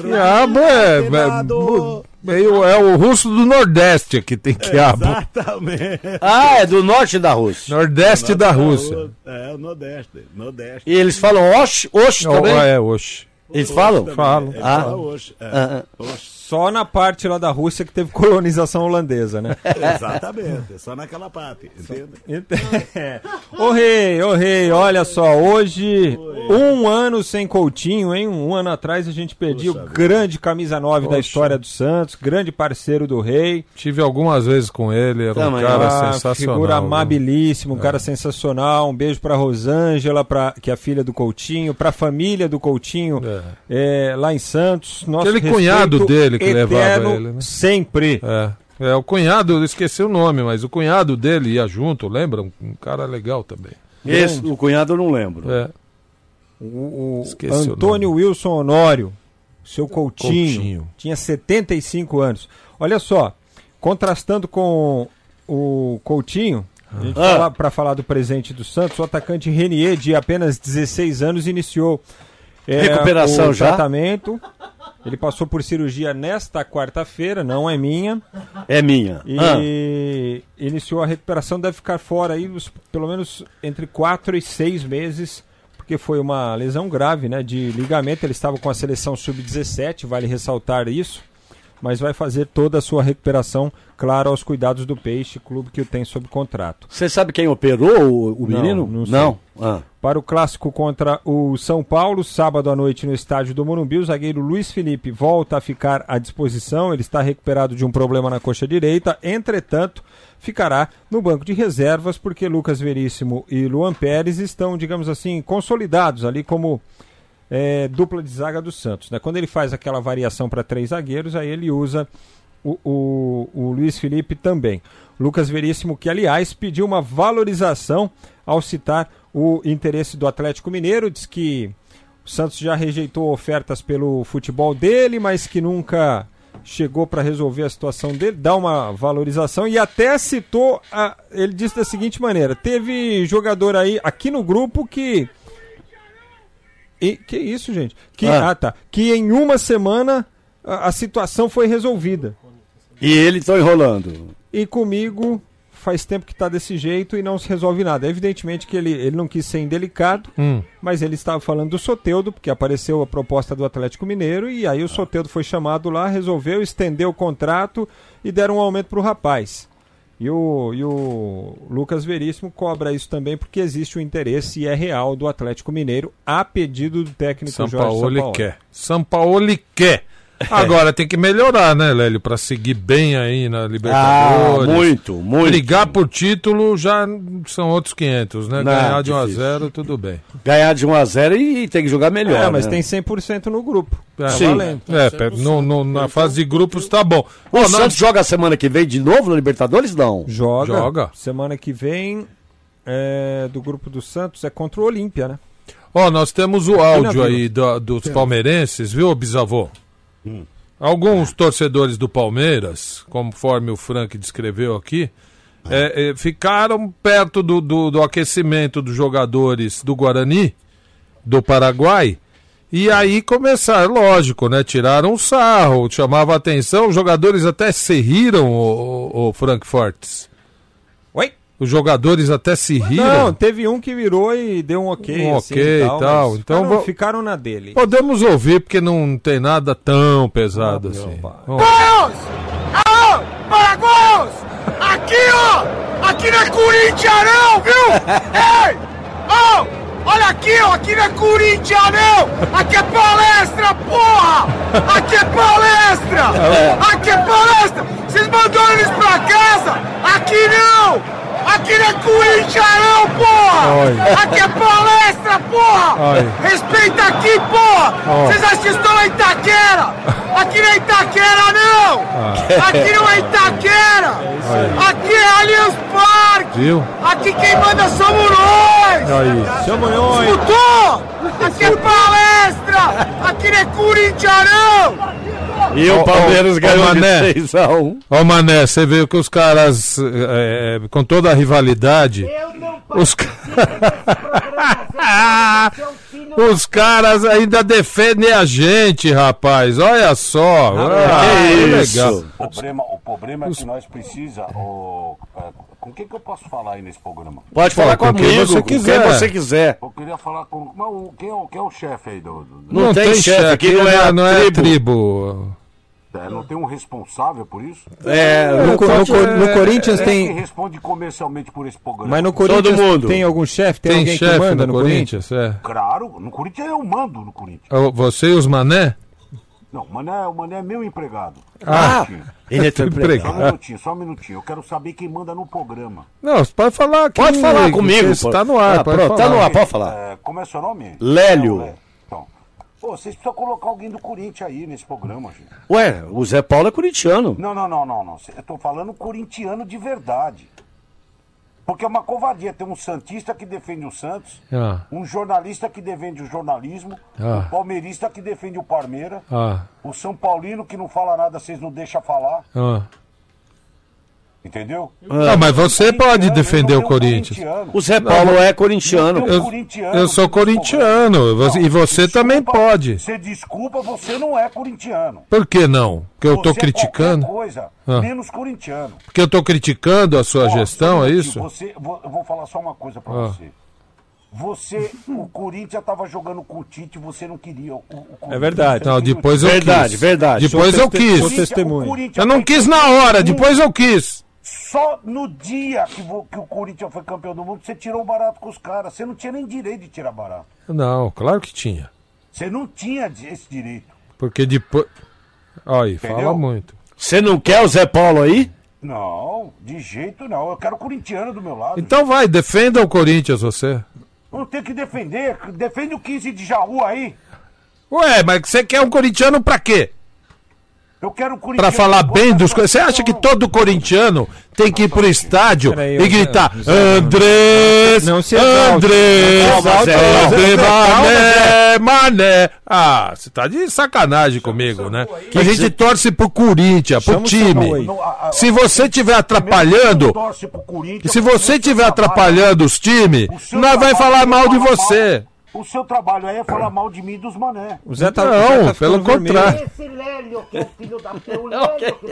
Quiabo é, é, meio, é o russo do Nordeste que tem quiabo. Exatamente. Ah, é do norte da Rússia. Nordeste da Rússia. É, o Nordeste. Nordeste. E eles falam oxe, oxe Oh, também? é, oxe. Eles falam? Falam. Ah. fala oxe, é. Ah, Oxe. Só na parte lá da Rússia que teve colonização holandesa, né? Exatamente, só naquela parte, entende? É. Ô rei, ô rei, olha só, hoje um ano sem Coutinho, hein? Um ano atrás a gente perdia o grande camisa 9 da Poxa. história do Santos, grande parceiro do rei. Tive algumas vezes com ele, era um Também. cara Ah, sensacional. Figura viu? amabilíssimo, um É. cara sensacional. Um beijo pra Rosângela, pra, que é a filha do Coutinho, pra família do Coutinho é, lá em Santos. Nosso Aquele cunhado respeito dele que levava ele, né? Sempre. É. É, o cunhado, eu esqueci o nome, mas o cunhado dele ia junto, lembra? Um, um cara legal também. Esse, o cunhado eu não lembro. É. O, o Esqueci o Antônio Wilson Honório, seu Coutinho, Coutinho. tinha 75 anos. Olha só, contrastando com o Coutinho, Ah. pra falar do presente do Santos, o atacante Renier, de apenas 16 anos, iniciou é, Recuperação o já? tratamento. Ele passou por cirurgia nesta quarta-feira, não é minha. É minha. Ah. E iniciou a recuperação, deve ficar fora aí os- pelo menos entre 4 e 6 meses, porque foi uma lesão grave né, de ligamento. Ele estava com a seleção sub-17, vale ressaltar isso, mas vai fazer toda a sua recuperação, claro, aos cuidados do Peixe, clube que o tem sob contrato. Você sabe quem operou o, o Não, menino? não sei. Ah. Para o clássico contra o São Paulo, sábado à noite no estádio do Morumbi, o zagueiro Luiz Felipe volta a ficar à disposição. Ele está recuperado de um problema na coxa direita. Entretanto, ficará no banco de reservas porque Lucas Veríssimo e Luan Pérez estão, digamos assim, consolidados ali como é, dupla de zaga do Santos. Né? Quando ele faz aquela variação para três zagueiros, aí ele usa o, o, o Luiz Felipe também. Lucas Veríssimo, que aliás pediu uma valorização ao citar o interesse do Atlético Mineiro, diz que o Santos já rejeitou ofertas pelo futebol dele, mas que nunca chegou para resolver a situação dele, dá uma valorização e até citou, a, ele disse da seguinte maneira: teve jogador aí aqui no grupo que e, que isso, gente? Que, Ah. ah. tá. Que em uma semana a, a situação foi resolvida. E ele estão enrolando. E comigo faz tempo que está desse jeito e não se resolve nada. Evidentemente que ele, ele não quis ser indelicado, Hum. mas ele estava falando do Soteudo, porque apareceu a proposta do Atlético Mineiro, e aí o Soteudo foi chamado lá, resolveu, estendeu o contrato e deram um aumento para o rapaz. E o, e o Lucas Veríssimo cobra isso também porque existe o interesse e é real do Atlético Mineiro a pedido do técnico São Jorge Paulo Sampaoli. quer. São Paulo quer. Agora tem que melhorar, né, Lélio? Pra seguir bem aí na Libertadores. Ah, muito, muito. Brigar por título já são outros 500, né? Não, Ganhar de 1 a difícil. 0 tudo bem. Ganhar de 1 a 0 e, e tem que jogar melhor. É, mas né? tem 100% no grupo. É, Tá Sim. valendo. É, no- no- na fase de grupos tá bom. O Santos nós- joga semana que vem de novo na Libertadores? Não. Joga. Joga. Semana que vem, é, do grupo do Santos, é contra o Olímpia, né? Ó, nós temos o áudio aí do- dos palmeirenses, viu, bisavô? Alguns torcedores do Palmeiras, conforme o Frank descreveu aqui, é, é, ficaram perto do, do, do aquecimento dos jogadores do Guarani, do Paraguai, e aí começaram, lógico, né? Tiraram sarro, chamava atenção, os jogadores até se riram, o, o, o Frank Fortes. Os jogadores até se riram. Não, teve um que virou e deu um ok. Um assim, ok e tal. tal. Então ficaram, ficaram na dele. Podemos ouvir, porque não tem nada tão pesado assim. Paraguaios! Alô, Paraguaios! Aqui, ó! Aqui não é Corinthians, não, viu? Ei! Ô! olha aqui, ó! Aqui não é Corinthians, não! Aqui é palestra, porra! Aqui é palestra! Aqui é palestra! Vocês mandaram eles pra casa? Aqui não! Aqui não é Corinthians, não, porra! Oi. Aqui é palestra, porra! Oi. Respeita aqui, porra! Vocês acham que estão em Itaquera? Aqui não é Itaquera, não! Ah. Aqui não é Itaquera! Aqui é Allianz Parque! Viu? Aqui quem manda somos nós! Aí. Chama nós. Escutou? Aqui é palestra! Aqui não é Corinthians, não! E o Palmeiras ganhou Mané. de 6 a 1 Ó, Mané, você viu que os caras, é, é, com toda a rivalidade, os, ca- os caras ainda defendem a gente, rapaz. Olha só. Ah, que que isso? legal. O problema, o problema é que nós precisa. o- é, com quem que eu posso falar aí nesse programa? Pode falar com quem comigo, você com quiser. quem você quiser. Eu queria falar com. Mas quem, é, o- quem é o chefe aí do. do- Não tem chefe, aqui não é a não é tribo. tribo. É, não tem um responsável por isso? É, No, co- no co- no Corinthians Quem tem. que responde comercialmente por esse programa? Mas no Corinthians mundo. tem algum chefe? Tem, Tem alguém que manda no no Corinthians? Corinthians? É. Claro, no Corinthians eu mando no Corinthians. Ô, Você e os mané? Não, o Mané, o Mané é meu empregado. Ah, um minutinho. ele é teu Só um empregado. minutinho, só um minutinho. Eu quero saber quem manda no programa. Não, você pode falar aqui. Pode falar comigo, pô. Está no ar, Ah, pode pronto, tá falar. no ar, pode falar. É, como é seu nome? Lélio. Não. Pô, vocês precisam colocar alguém do Corinthians aí nesse programa, gente. Ué, o Zé Paulo é corintiano. Não, não, não, não, não. Eu tô falando corintiano de verdade. Porque é uma covardia ter um Santista que defende o Santos, Ah, um jornalista que defende o jornalismo, Ah. um palmeirista que defende o Parmeira, ah, o São Paulino que não fala nada, vocês não deixam falar, ah. Entendeu? Não, mas você pode defender o não Corinthians. O Zé Paulo é corintiano. Eu- Eu, sou corintiano você- e você desculpa, também pode. Você desculpa, você não é corintiano. Por que não? Porque eu é criticando? qualquer coisa, Ah. menos corintiano. Porque eu tô criticando a sua gestão, é isso? Você, vou, eu vou falar só uma coisa pra Ah. você. Você, o Corinthians tava jogando com o Tite, você não queria. O, o Corinthians. É verdade. Não, depois eu Verdade, quis. verdade. Depois Sou eu quis. Eu não quis na hora, depois eu quis. Só no dia que, que o Corinthians foi campeão do mundo, você tirou o barato com os caras. Você não tinha nem direito de tirar barato. Não, claro que tinha. Você não tinha esse direito. Porque depois. Olha, aí, fala muito. Você não quer o Zé Paulo aí? Não, de jeito não. Eu quero corintiano do meu lado. Então vai, defenda o Corinthians, você. Não tem que defender. Defende o 15 de Jaú aí. Ué, mas você quer um corintiano pra quê? Eu quero o Pra corintiano. falar bem dos. Você acha que todo corintiano tem que ir pro estádio Peraí, e gritar Andrés, Não se. Andrés, Não se exalte, André, Mané, Mané. Ah, você tá de sacanagem comigo, né? A gente torce pro Corinthians, pro time. Se você estiver atrapalhando, se você estiver atrapalhando os times, nós vai falar mal de você. O seu trabalho aí é falar mal de mim e dos mané. O Zé tá, Não, o Zé tá pelo contrário. Esse Lélio que é o filho da... O Lélio, que.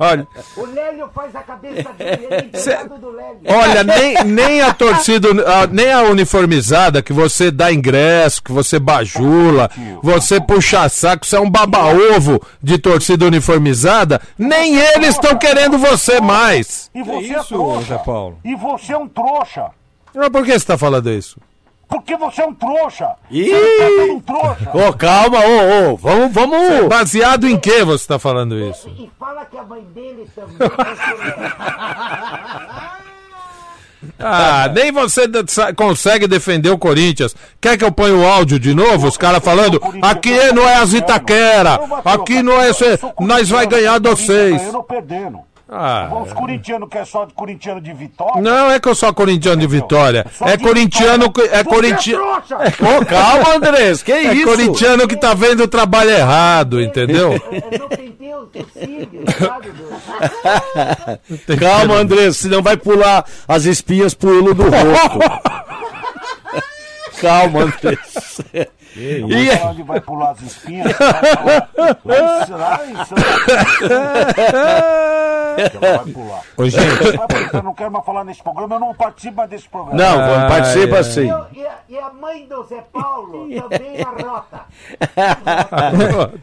Olha, o Lélio faz a cabeça dele, ele é Cê- do Lélio. olha, nem, nem a torcida, a- nem a uniformizada que você dá ingresso, que você bajula, você puxa saco, você é um baba-ovo de torcida uniformizada, nem eles estão querendo você mais. E você é isso, trouxa. Zé Paulo? E você é um trouxa. Mas por que você tá falando isso? Porque você é um trouxa. Ih! Você tá um trouxa. Ô, calma, ô, ô, vamos, vamos. Baseado em que você tá falando isso? E fala que a mãe dele também. Ah, nem você consegue defender o Corinthians. Quer que eu ponha o áudio de novo? Os caras falando, aqui não é as Itaquera, aqui não é... Nós vai ganhar de vocês. Ganhando ou perdendo. Ah, Os corintianos que é só de corintiano de vitória. não é que eu sou corintiano de Vitória. Só É de corintiano... vitória. É corintiano... trouxa. Ô, calma, Andrés, que É isso? corintiano que tá vendo o trabalho errado, entendeu? Eu não tentei os filhos, sabe? Calma, Andrés, senão vai pular as espinhas pro olho do rosto. calma, Andrés. E, Onde vai pular as espinhas? Lá, isso. Ela vai pular. Ô, gente, Ah, Eu não quero mais falar nesse programa, eu não participo mais desse programa. não, vamos participa Ai, assim. E a, e a mãe do Zé Paulo também na rota.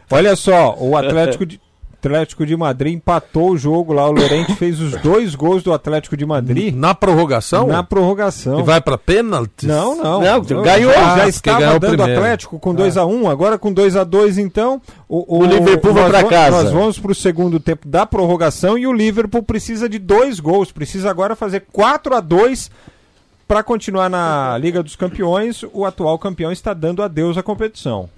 olha só, o Atlético de, Atlético de Madrid empatou o jogo lá. O Lorente fez os dois gols do Atlético de Madrid Na prorrogação? na prorrogação. E vai pra pênalti? Não, não. Não, ganhou. Já, Ah, já porque estava o dando primeiro. Atlético com 2x1, agora com 2x2 então. O, O Liverpool vai va- casa. Nós vamos pro segundo tempo da prorrogação e o Liverpool precisa de dois gols. Precisa agora fazer 4x2 para continuar na Liga dos Campeões. O atual campeão está dando adeus à competição.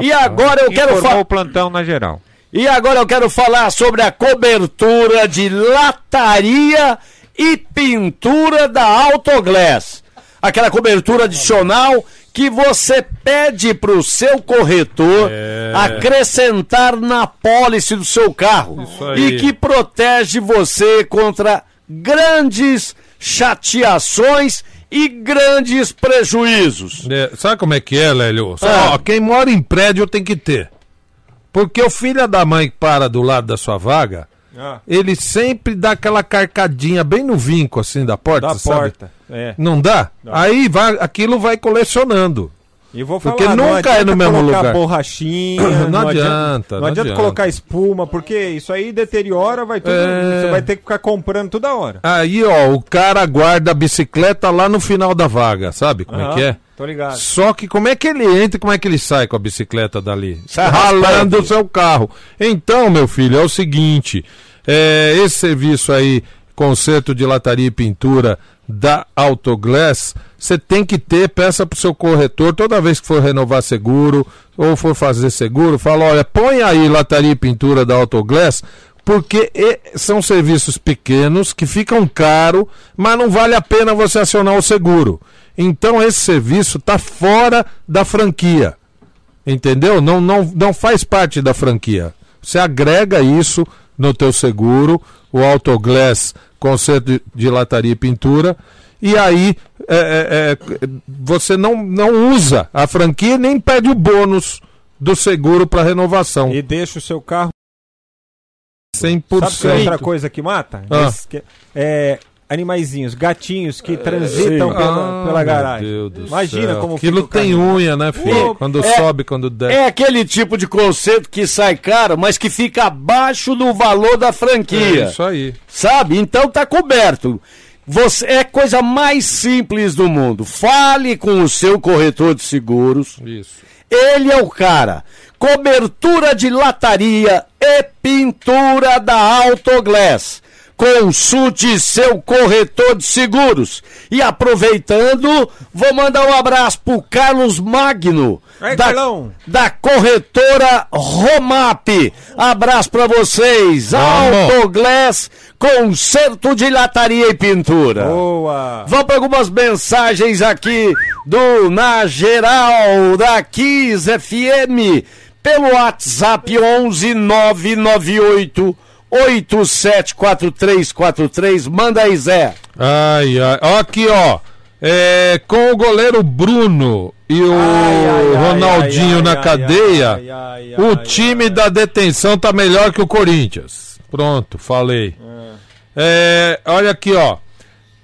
E agora eu quero falar. o plantão na geral. E agora eu quero falar sobre a cobertura de lataria e pintura da Autoglass. Aquela cobertura adicional que você pede para o seu corretor acrescentar na pólice do seu carro e que protege você contra grandes chateações e grandes prejuízos. É, sabe como é que é, Lélio? Ah. ó, quem mora em prédio tem que ter. Porque o filho da mãe que para do lado da sua vaga, ele sempre dá aquela carcadinha bem no vinco, assim, da porta, Da sabe? porta. É. Não dá? Aí vai, aquilo vai colecionando. E vou Porque falar, não nunca é adianta no mesmo lugar. borrachinha, Não adianta, Não, não adianta adianta. colocar espuma, porque isso aí deteriora, vai tudo, É. você vai ter que ficar comprando toda hora. Aí, ó, o cara guarda a bicicleta lá no final da vaga, sabe como é que é? Tô ligado. Só que como é que ele entra e como é que ele sai com a bicicleta dali? Sai Ralando o seu carro. Então, meu filho, é o seguinte: é, esse serviço aí, conserto de lataria e pintura da Autoglass, você tem que ter, peça pro seu corretor, toda vez que for renovar seguro ou for fazer seguro, fala, olha, põe aí lataria e pintura da Autoglass, porque são serviços pequenos que ficam caro, mas não vale a pena você acionar o seguro. Então esse serviço está fora da franquia. Entendeu? Não, não, não faz parte da franquia. Você agrega isso no teu seguro, o Autoglass conserto de, de lataria e pintura, e aí é, é, é, você não, não usa a franquia nem pede o bônus do seguro para renovação. E deixa o seu carro. 100%. Sabe que é outra coisa que mata? Ah. Esse É, animaizinhos, gatinhos que transitam Sim. pela, Ah, pela meu garagem. Deus do Imagina céu. como Aquilo tem unha, né, filho? Quando É- sobe, quando desce. É aquele tipo de conceito que sai caro, mas que fica abaixo do valor da franquia. É isso aí. Sabe? Então tá coberto. Você é a coisa mais simples do mundo. Fale com o seu corretor de seguros. Isso. Ele é o cara. Cobertura de lataria e pintura da Autoglass. Consulte seu corretor de seguros. E aproveitando, vou mandar um abraço pro Carlos Magno, Aí, da, Carlão. da corretora Romap. Abraço pra vocês. Vamos. Autoglass, conserto de lataria e pintura. Boa! Vamos para algumas mensagens aqui do Na Geral da Kiss FM pelo WhatsApp 11 998 874343. Manda aí, Zé. Ai, ai. Aqui, ó. É, com o goleiro Bruno e o Ronaldinho ai, na ai, cadeia, ai, ai, o ai, time da detenção tá melhor que o Corinthians. Pronto, falei. É, olha aqui, ó.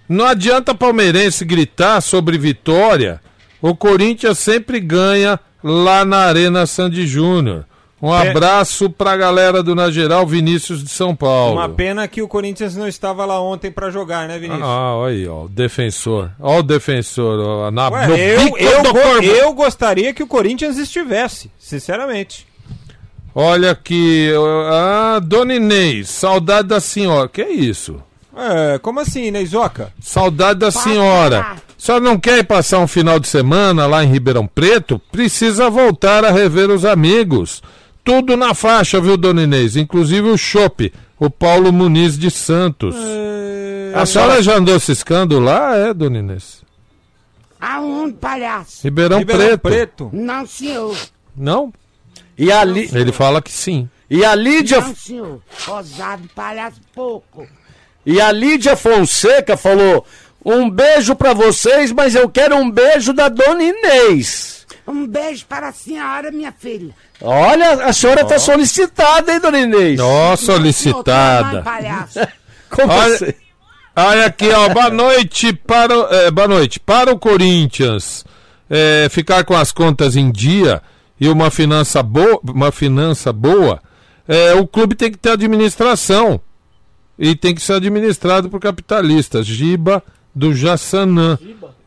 Não adianta palmeirense gritar sobre vitória. O Corinthians sempre ganha lá na Arena Sandy Júnior. Um abraço pra galera do Na Geral Vinícius de São Paulo. Uma pena que o Corinthians não estava lá ontem pra jogar, né, Vinícius? Ah, olha aí, ó, o defensor. Ó o defensor, ó, na, Ué, no eu, eu, go- corvo. eu gostaria que o Corinthians estivesse, sinceramente. Olha aqui, ah, Dona Inês, saudade da senhora. Que é isso? É, como assim, Neizoca? Saudade da senhora. A senhora não quer ir passar um final de semana lá em Ribeirão Preto? Precisa voltar a rever os amigos. Tudo na faixa, viu, Dona Inês? Inclusive o chopp, o Paulo Muniz de Santos. É, A senhora já andou ciscando lá, é, Dona Inês? Aonde, palhaço? Ribeirão, Ribeirão Preto. Preto. Não, senhor. Não? E a, Li- Ele fala que sim. e a Lídia Não, senhor. Rosado, palhaço, pouco. E a Lídia Fonseca falou: um beijo pra vocês, mas eu quero um beijo da dona Inês. Um beijo para a senhora, minha filha. Olha, a senhora tá solicitada, hein, dona Inês? Ó, Não, solicitada. Como Olha- assim? Olha aqui, ó, boa noite para, o- é, boa noite. Para o Corinthians é, ficar com as contas em dia e uma finança boa, uma finança boa, é, o clube tem que ter administração e tem que ser administrado por capitalistas. Giba do Jassanã.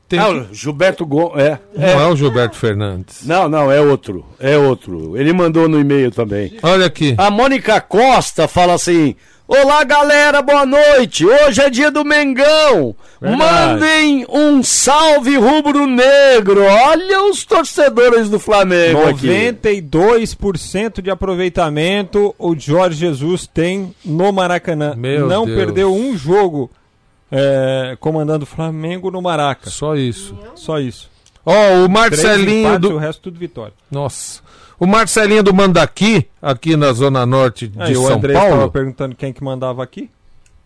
Tem Ah, o Gilberto Gomes. É, Não é o Gilberto Fernandes. Não, não, é outro. É outro. Ele mandou no e-mail também. Olha aqui. A Mônica Costa fala assim: Olá, galera, boa noite. Hoje é dia do Mengão. Verdade. Mandem um salve rubro-negro. Olha os torcedores do Flamengo aqui. 92% de aproveitamento o Jorge Jesus tem no Maracanã. Meu não Deus. perdeu um jogo é, comandando o Flamengo no Maraca. Só isso. Só isso. Ó, o Três Marcelinho empates, do o resto tudo vitória. Nossa. O Marcelinho do Mandaqui, aqui na zona norte de Aí o São André estava Paulo. perguntando quem que mandava aqui.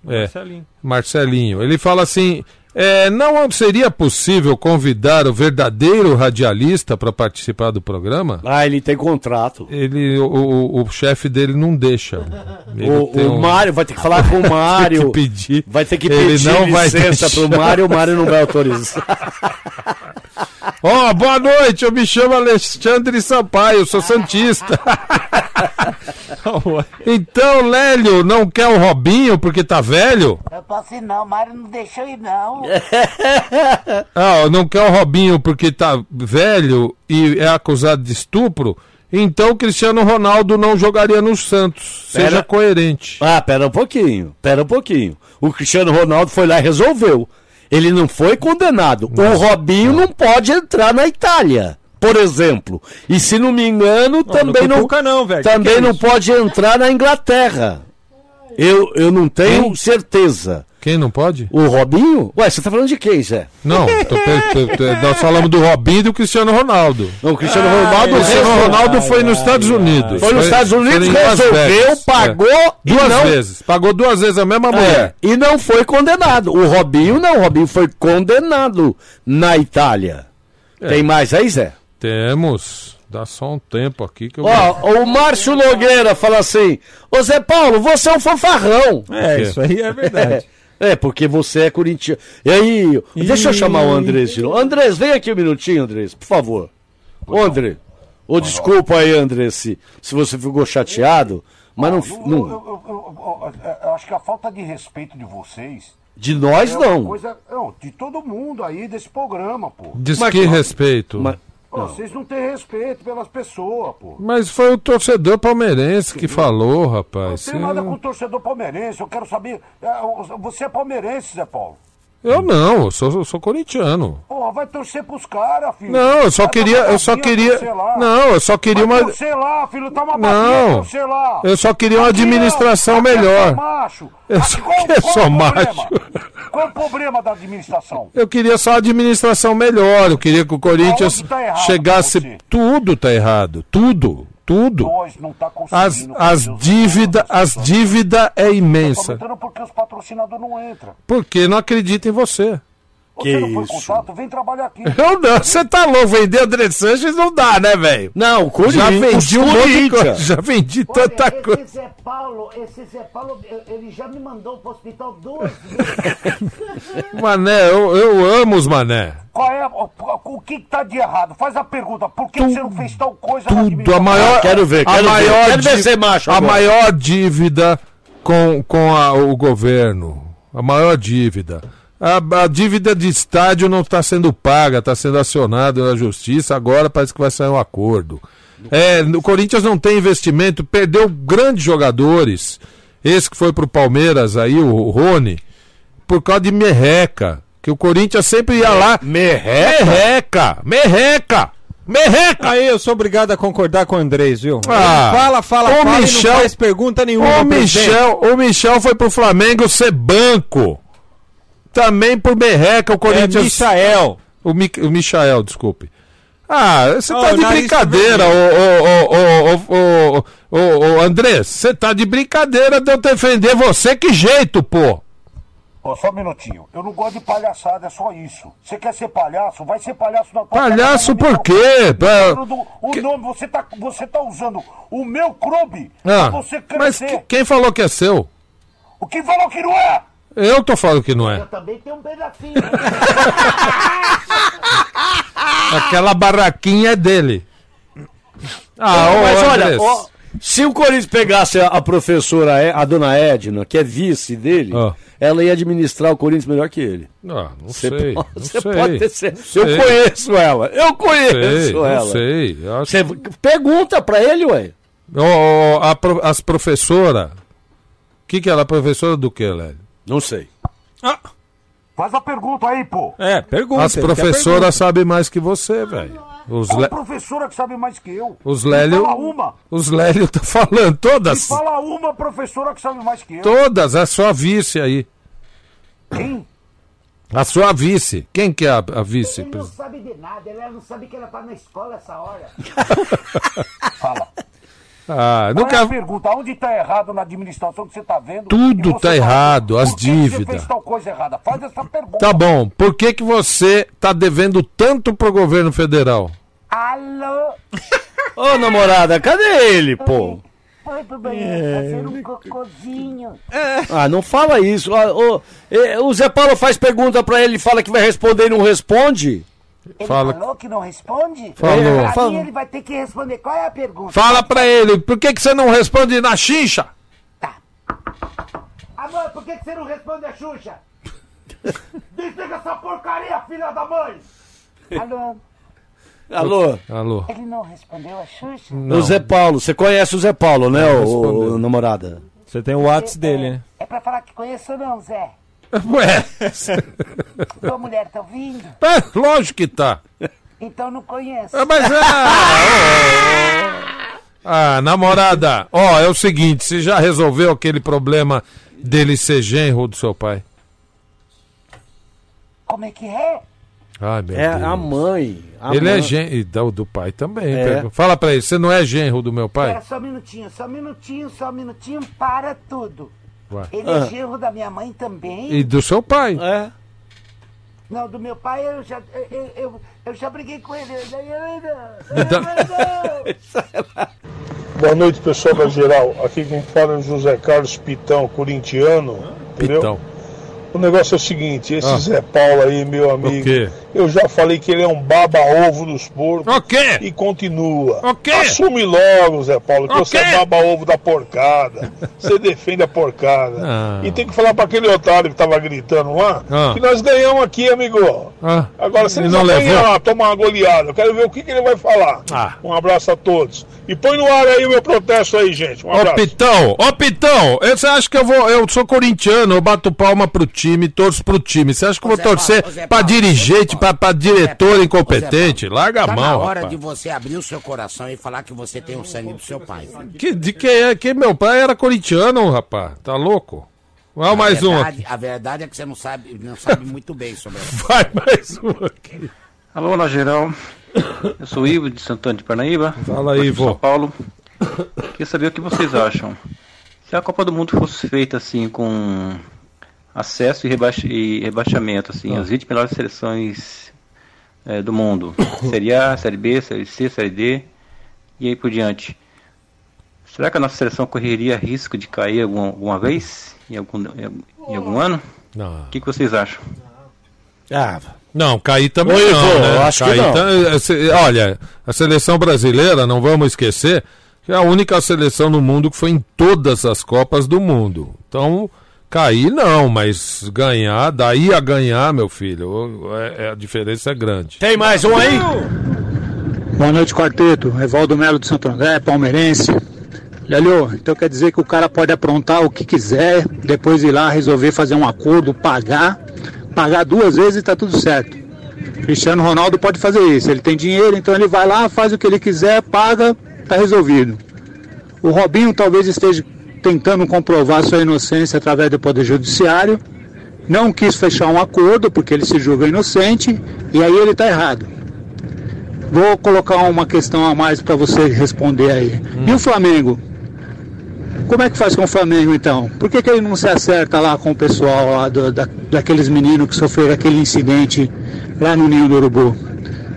É. Marcelinho. Marcelinho. Ele fala assim: é, não seria possível convidar o verdadeiro radialista para participar do programa? Ah, ele tem contrato. Ele, o, o, o chefe dele não deixa. Ele O, o um- Mário vai ter que falar com o Mário. Tem que pedir. Vai ter que Ele pedir não vai licença deixar. pro Mário, o Mário não vai autorizar. Ó, boa noite, eu me chamo Alexandre Sampaio, eu sou Santista. então, Lélio, não quer o Robinho porque tá velho? Eu posso ir não, Mário não deixou ir não. Ah, não quer o Robinho porque tá velho e é acusado de estupro? Então o Cristiano Ronaldo não jogaria no Santos. Seja Pera- coerente. Ah, pera um pouquinho, pera um pouquinho. O Cristiano Ronaldo foi lá e resolveu. Ele não foi condenado. O Robinho não pode entrar na Itália, por exemplo. E se não me engano, também não não, cutuca não, velho. Também que é não pode entrar na Inglaterra. Eu, eu não tenho certeza. Quem não pode? O Robinho? Ué, você tá falando de quem, Zé? Não, tô pe- pe- nós falamos do Robinho e do Cristiano Ronaldo. Não, o Cristiano O Ronaldo, Cristiano resolveu- Ronaldo foi nos Estados Unidos. Foi nos Estados Unidos, resolveu, pagou É. e duas não- vezes. Pagou duas vezes a mesma mulher. É, e não foi condenado. O Robinho não, o Robinho foi condenado na Itália. É. Tem mais aí, Zé? Temos. Dá só um tempo aqui que eu. Ó, o Márcio Nogueira fala assim: Ô Zé Paulo, você é um fanfarrão. É, isso aí é verdade. É, porque você é corintiano. E aí, deixa eu chamar o Andrés de novo. Andrés, vem aqui um minutinho, Andrés, por favor. Ô, André. Ô, desculpa aí, André, se, se você ficou chateado, mas não. Eu, não- eu- eu- eu- eu- eu acho que a falta de respeito de vocês. de nós, é não. Coisa, não, de todo mundo aí desse programa, pô. Diz Mas- que respeito. Mas, Pô, Vocês não têm respeito pelas pessoas, pô. Mas foi o torcedor palmeirense que falou, Não rapaz. tem nada com o torcedor palmeirense. Eu quero saber. é, Você é palmeirense, Zé Paulo. Eu não, eu sou, eu sou corintiano. Porra, vai torcer pros caras, filho. Não, eu só Vai queria, eu só queria. Não, eu só queria Vai uma. torcer lá, filho, tá uma Não, lá. eu só queria uma Aqui, administração é melhor. macho. Eu Aqui, só qual- só é o problema? macho. Qual é o problema da administração? Eu queria só administração melhor. Eu queria que o Corinthians tá chegasse. Tudo tá errado. Tudo. Tudo. Tá As, as dívidas, as dívida é imensa. porque os patrocinadores não entram. Porque não acredita em você. Você não foi contato? Vem trabalhar aqui. Eu não, você tá louco, vender André Sanches não dá, né, velho? Não, o Corinthians. Já vendi um monte coisa, já vendi tanta Olha, coisa. esse Zé Paulo, esse Zé Paulo, ele já me mandou pro hospital duas vezes. Mané, eu, eu amo os mané. Qual é, o, o que tá de errado? Faz a pergunta. Por que você não fez tal coisa Tudo, a maior. Quero ver, a quero ver. maior Quero ver ser macho A agora. maior dívida com, com a- o governo. A maior dívida. A, a dívida de estádio não está sendo paga, está sendo acionada na justiça. Agora parece que vai sair um acordo. É, o Corinthians não tem investimento, perdeu grandes jogadores. Esse que foi pro Palmeiras aí, o Rony, por causa de merreca. Que o Corinthians sempre ia lá. Merreca? Merreca! Merreca! Merreca! Aí eu sou obrigado a concordar com o Andrés, viu? Ah, fala, fala, o fala Michel- não faz pergunta nenhuma. O presidente. Michel, o Michel foi pro Flamengo ser banco. Também por merreca o É Corinthians. Michael. O, Mi, o Michael, desculpe. Ah, você Oh, tá de nariz brincadeira, ô, ô, ô, ô, Andrés. Você tá de brincadeira de eu defender você, que jeito, pô? Ó, só um minutinho. Eu não gosto de palhaçada, é só isso. Você quer ser palhaço? Vai ser palhaço na tua Palhaço casa, por quê? Do- o nome, você tá, você tá usando o meu clube Ah, pra você mas crescer. que- quem falou que é seu? O que falou que não é? Eu tô falando que não é. Eu também tenho um pedacinho. Aquela barraquinha é dele. Ah, ô, mas olha, ó, se o Corinthians pegasse a, a professora, a dona Edna, que é vice dele, Ah. ela ia administrar o Corinthians melhor que ele. Ah, não Você sei. pode- não você sei, pode ter certeza. não Eu sei. conheço ela. Eu conheço Sei, ela. Não sei. Eu acho Você pergunta pra ele, ué. Ó, ó, a pro- as professoras. O que, que ela é professora do que, Lélio? Não sei. Faz a pergunta aí, pô. É, pergunta. As professoras sabem mais que você, velho. Os, Qual le... professora que sabe mais que eu? os Me Lélio. Fala uma. Os Lélio tá falando. Me Todas. fala uma professora que sabe mais que eu. Todas. A sua vice aí. Quem? A sua vice. Quem que é a, a vice? Ele não sabe de nada, ela não sabe que ela tá na escola essa hora. Fala. Ah, Qual é a nunca. pergunta? Onde tá errado na administração que você tá vendo? Tudo E você tá fala, errado, as Você dívidas. fez tal coisa errada? Faz essa pergunta. Tá bom. Por que, que você tá devendo tanto pro governo federal? Alô? Ô, namorada, cadê ele, pô? Foi pro banheiro fazer um cocôzinho. Ah, não fala isso. Ó, eh, o Zé Paulo faz pergunta pra ele, fala que vai responder e não responde. Ele Fala. falou que não responde? Falou. Pra Fala. mim ele vai ter que responder. Qual é a pergunta? Fala pra ele, por que, que você não responde na xincha? Amor, por que, que você não responde a Xuxa? Desliga essa porcaria, filha da mãe! Alô? Alô? Alô? Ele não respondeu a Xuxa? O Zé Paulo, você conhece o Zé Paulo, né, o, o namorada? Você tem o WhatsApp dele, né? É pra falar que conheço ou não, Zé? Ué, Tua mulher tá ouvindo? é, lógico que tá. Então não conheço. Ah, Mas ah, ah, namorada, ó, é o seguinte, você já resolveu aquele problema dele ser genro do seu pai? Como é que é? Ai, meu É Deus. a mãe. a ele mãe. é genro, e do, do pai também. É. Fala pra ele, você não é genro do meu pai? só um minutinho, só um minutinho, só um minutinho, para tudo. Ué. Ele Ah. é genro da minha mãe também? E do seu pai? É. Não, do meu pai eu já, eu, eu, eu, já briguei com ele. Boa noite, pessoal da geral. Aqui quem fala é o José Carlos Pitão, corintiano. Entendeu? Pitão. O negócio é o seguinte, esse Ah. Zé Paulo aí, meu amigo, quê? Eu já falei que ele é um baba-ovo dos porcos. O quê? E continua. O quê? Assume logo, Zé Paulo, que O você quê? é baba-ovo da porcada. Você defende a porcada. Ah. E tem que falar pra aquele otário que tava gritando lá, Ah. que nós ganhamos aqui, amigo. Ah, Agora, se ele não ganhar lá, tomar uma goleada, eu quero ver o que, que ele vai falar. Ah. Um abraço a todos. E põe no ar aí o meu protesto aí, gente. Um Ô abraço. Pitão, ô Pitão, você acha que eu vou. Eu sou corintiano, eu bato palma pro time, torço pro time. Você acha que eu vou Zé torcer Paulo, dirigente, pra, pra diretor incompetente? Larga a Tá na mão, hora rapaz. de você abrir o seu coração e falar que você tem o sangue do seu pai. Que, de que é? Que meu pai era corintiano, rapaz. Tá louco? Vai A mais um verdade-. A verdade é que você não sabe, não sabe muito bem sobre isso. Vai mais um aqui. Alô, na geral. Eu sou o Ivo de Santana de Parnaíba. Fala Ivo. São Paulo. Queria saber o que vocês acham. Se a Copa do Mundo fosse feita assim com acesso e, rebaixa- e rebaixamento, assim, Ah. as 20 melhores seleções eh, do mundo, Série A, Série B, Série C, Série D e aí por diante. Será que a nossa seleção correria risco de cair alguma, alguma vez? Em algum, em, em algum ano? Não. O que, que vocês acham? Ah, Não, cair também Ô, não, Ivo, né? eu acho que Cair não. tam- eh, se- Olha, a seleção brasileira, não vamos esquecer, que é a única seleção no mundo que foi em todas as Copas do Mundo. Então, cair não, mas ganhar, daí a ganhar, meu filho, é- é- a diferença é grande. Tem mais um aí? Boa noite, quarteto. Evaldo Melo de Santo André, palmeirense. Lelio, então quer dizer que o cara pode aprontar o que quiser, depois ir lá resolver fazer um acordo, pagar, pagar duas vezes e tá tudo certo. Cristiano Ronaldo pode fazer isso. Ele tem dinheiro, então ele vai lá, faz o que ele quiser, paga, tá resolvido. O Robinho talvez esteja tentando comprovar sua inocência através do Poder Judiciário. Não quis fechar um acordo porque ele se julga inocente e aí ele tá errado. Vou colocar uma questão a mais para você responder aí. E o Flamengo? Como é que faz com o Flamengo então? Por que, que ele não se acerta lá com o pessoal lá do- da, daqueles meninos que sofreram aquele incidente lá no Ninho do Urubu?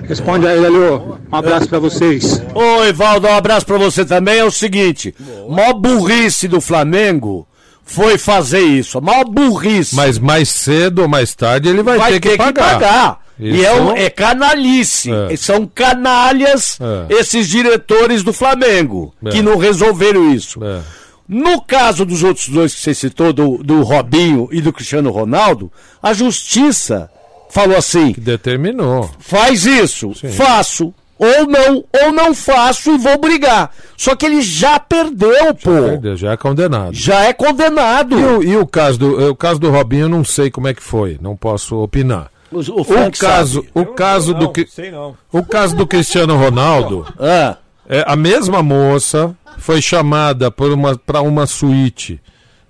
Responde aí, Lelio. Um abraço para vocês. Ô, Evaldo, um abraço pra você também. É o seguinte: maior burrice do Flamengo foi fazer isso. A maior burrice. Mas mais cedo ou mais tarde ele vai, ter, que pagar. E é, um- é canalice. É. São canalhas É. esses diretores do Flamengo É. que não resolveram isso. É. No caso dos outros dois que você citou, do, do Robinho e do Cristiano Ronaldo, a justiça falou assim: Determinou. faz isso, faço. Ou não, ou não faço e vou brigar. Só que ele já perdeu, pô. Perdeu, já é condenado. Já é condenado. E o, e o caso do, o caso do Robinho, eu não sei como é que foi, não posso opinar. O, O Frank caso, sabe. o caso do que não. o caso do Cristiano Ronaldo, Ah, é, a mesma moça foi chamada por uma para uma suíte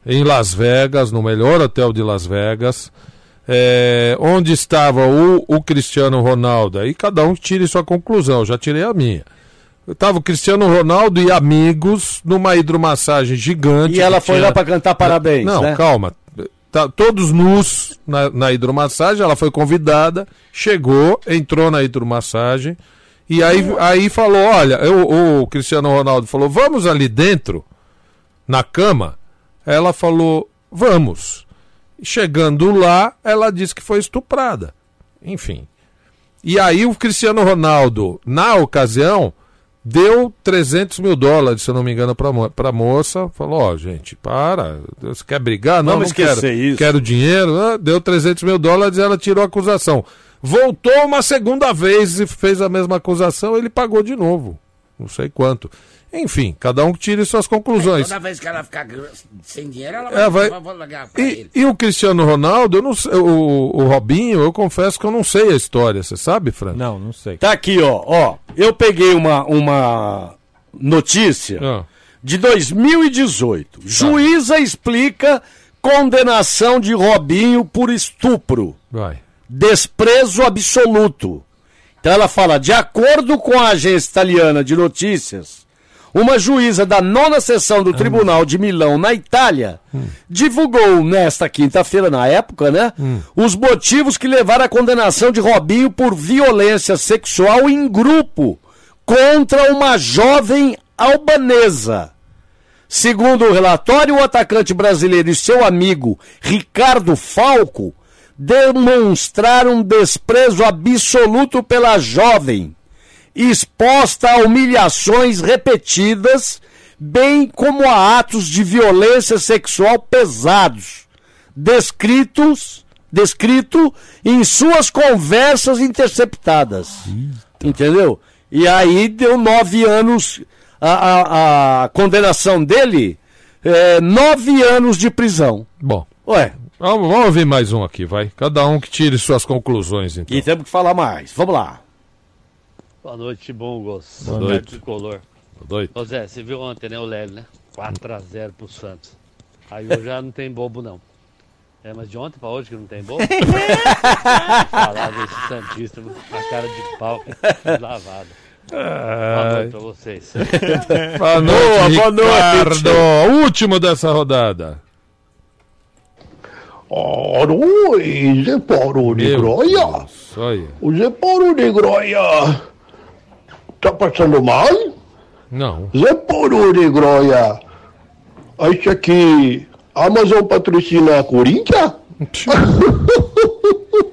em Las Vegas, no melhor hotel de Las Vegas, é, onde estava o, o Cristiano Ronaldo. Aí cada um tire sua conclusão, já tirei a minha. Estava o Cristiano Ronaldo e amigos numa hidromassagem gigante. E ela foi tinha- lá pra cantar parabéns, Não, né? calma. Tá, todos nus na, na hidromassagem, ela foi convidada, chegou, entrou na hidromassagem e aí, aí falou: olha, eu- o Cristiano Ronaldo falou, vamos ali dentro, na cama. Ela falou, vamos. Chegando lá, ela disse que foi estuprada. Enfim. E aí o Cristiano Ronaldo, na ocasião, deu 300 mil dólares, se eu não me engano, mo pra moça. Falou, ó, gente, para, você quer brigar? Não, Vamos não quero. isso. Quero dinheiro. Ah, Deu 300 mil dólares e ela tirou a acusação. Voltou uma segunda vez e fez a mesma acusação, ele pagou de novo. Não sei quanto. Enfim, cada um que tire suas conclusões. Toda vez que ela ficar sem dinheiro, ela É, vai- vai, vai pra E, ele. e o Cristiano Ronaldo, eu não sei- o, o Robinho, eu confesso que eu não sei a história, você sabe, Fran? Não, não sei. Tá aqui, ó, ó. Eu peguei uma, uma notícia Ah. de 2018. Juíza explica condenação de Robinho por estupro. Vai. Desprezo absoluto. Então ela fala, de acordo com a agência italiana de notícias, uma juíza da nona sessão do Tribunal de Milão, na Itália, divulgou nesta quinta-feira, na época, né, os motivos que levaram à condenação de Robinho por violência sexual em grupo contra uma jovem albanesa. Segundo o relatório, o atacante brasileiro e seu amigo Ricardo Falco demonstraram desprezo absoluto pela jovem, exposta a humilhações repetidas, bem como a atos de violência sexual pesados, descritos, descrito em suas conversas interceptadas. Entendeu? E aí deu nove anos a, a- a condenação dele, é, nove anos de prisão. Bom. Ué. Vamos, vamos ouvir mais um aqui, vai. Cada um que tire suas conclusões, então. E temos que falar mais. Vamos lá. Boa noite, Bongos. Boa Boa noite. Tricolor. Boa noite. Ô Zé, você viu ontem, né, o Lélio, né? 4x0 pro Santos. Aí hoje já não tem bobo, não. É, mas de ontem pra hoje que não tem bobo? Falar desse Santista, a cara de pau lavada. Boa noite pra vocês. Boa noite, Ricardo. Último dessa rodada. Ora, oi, Zé Paulo de Groia. O Zé Paulo de Groia tá passando mal? Não. Zé de Groia, acha que a Amazon patrocina a Corinthians?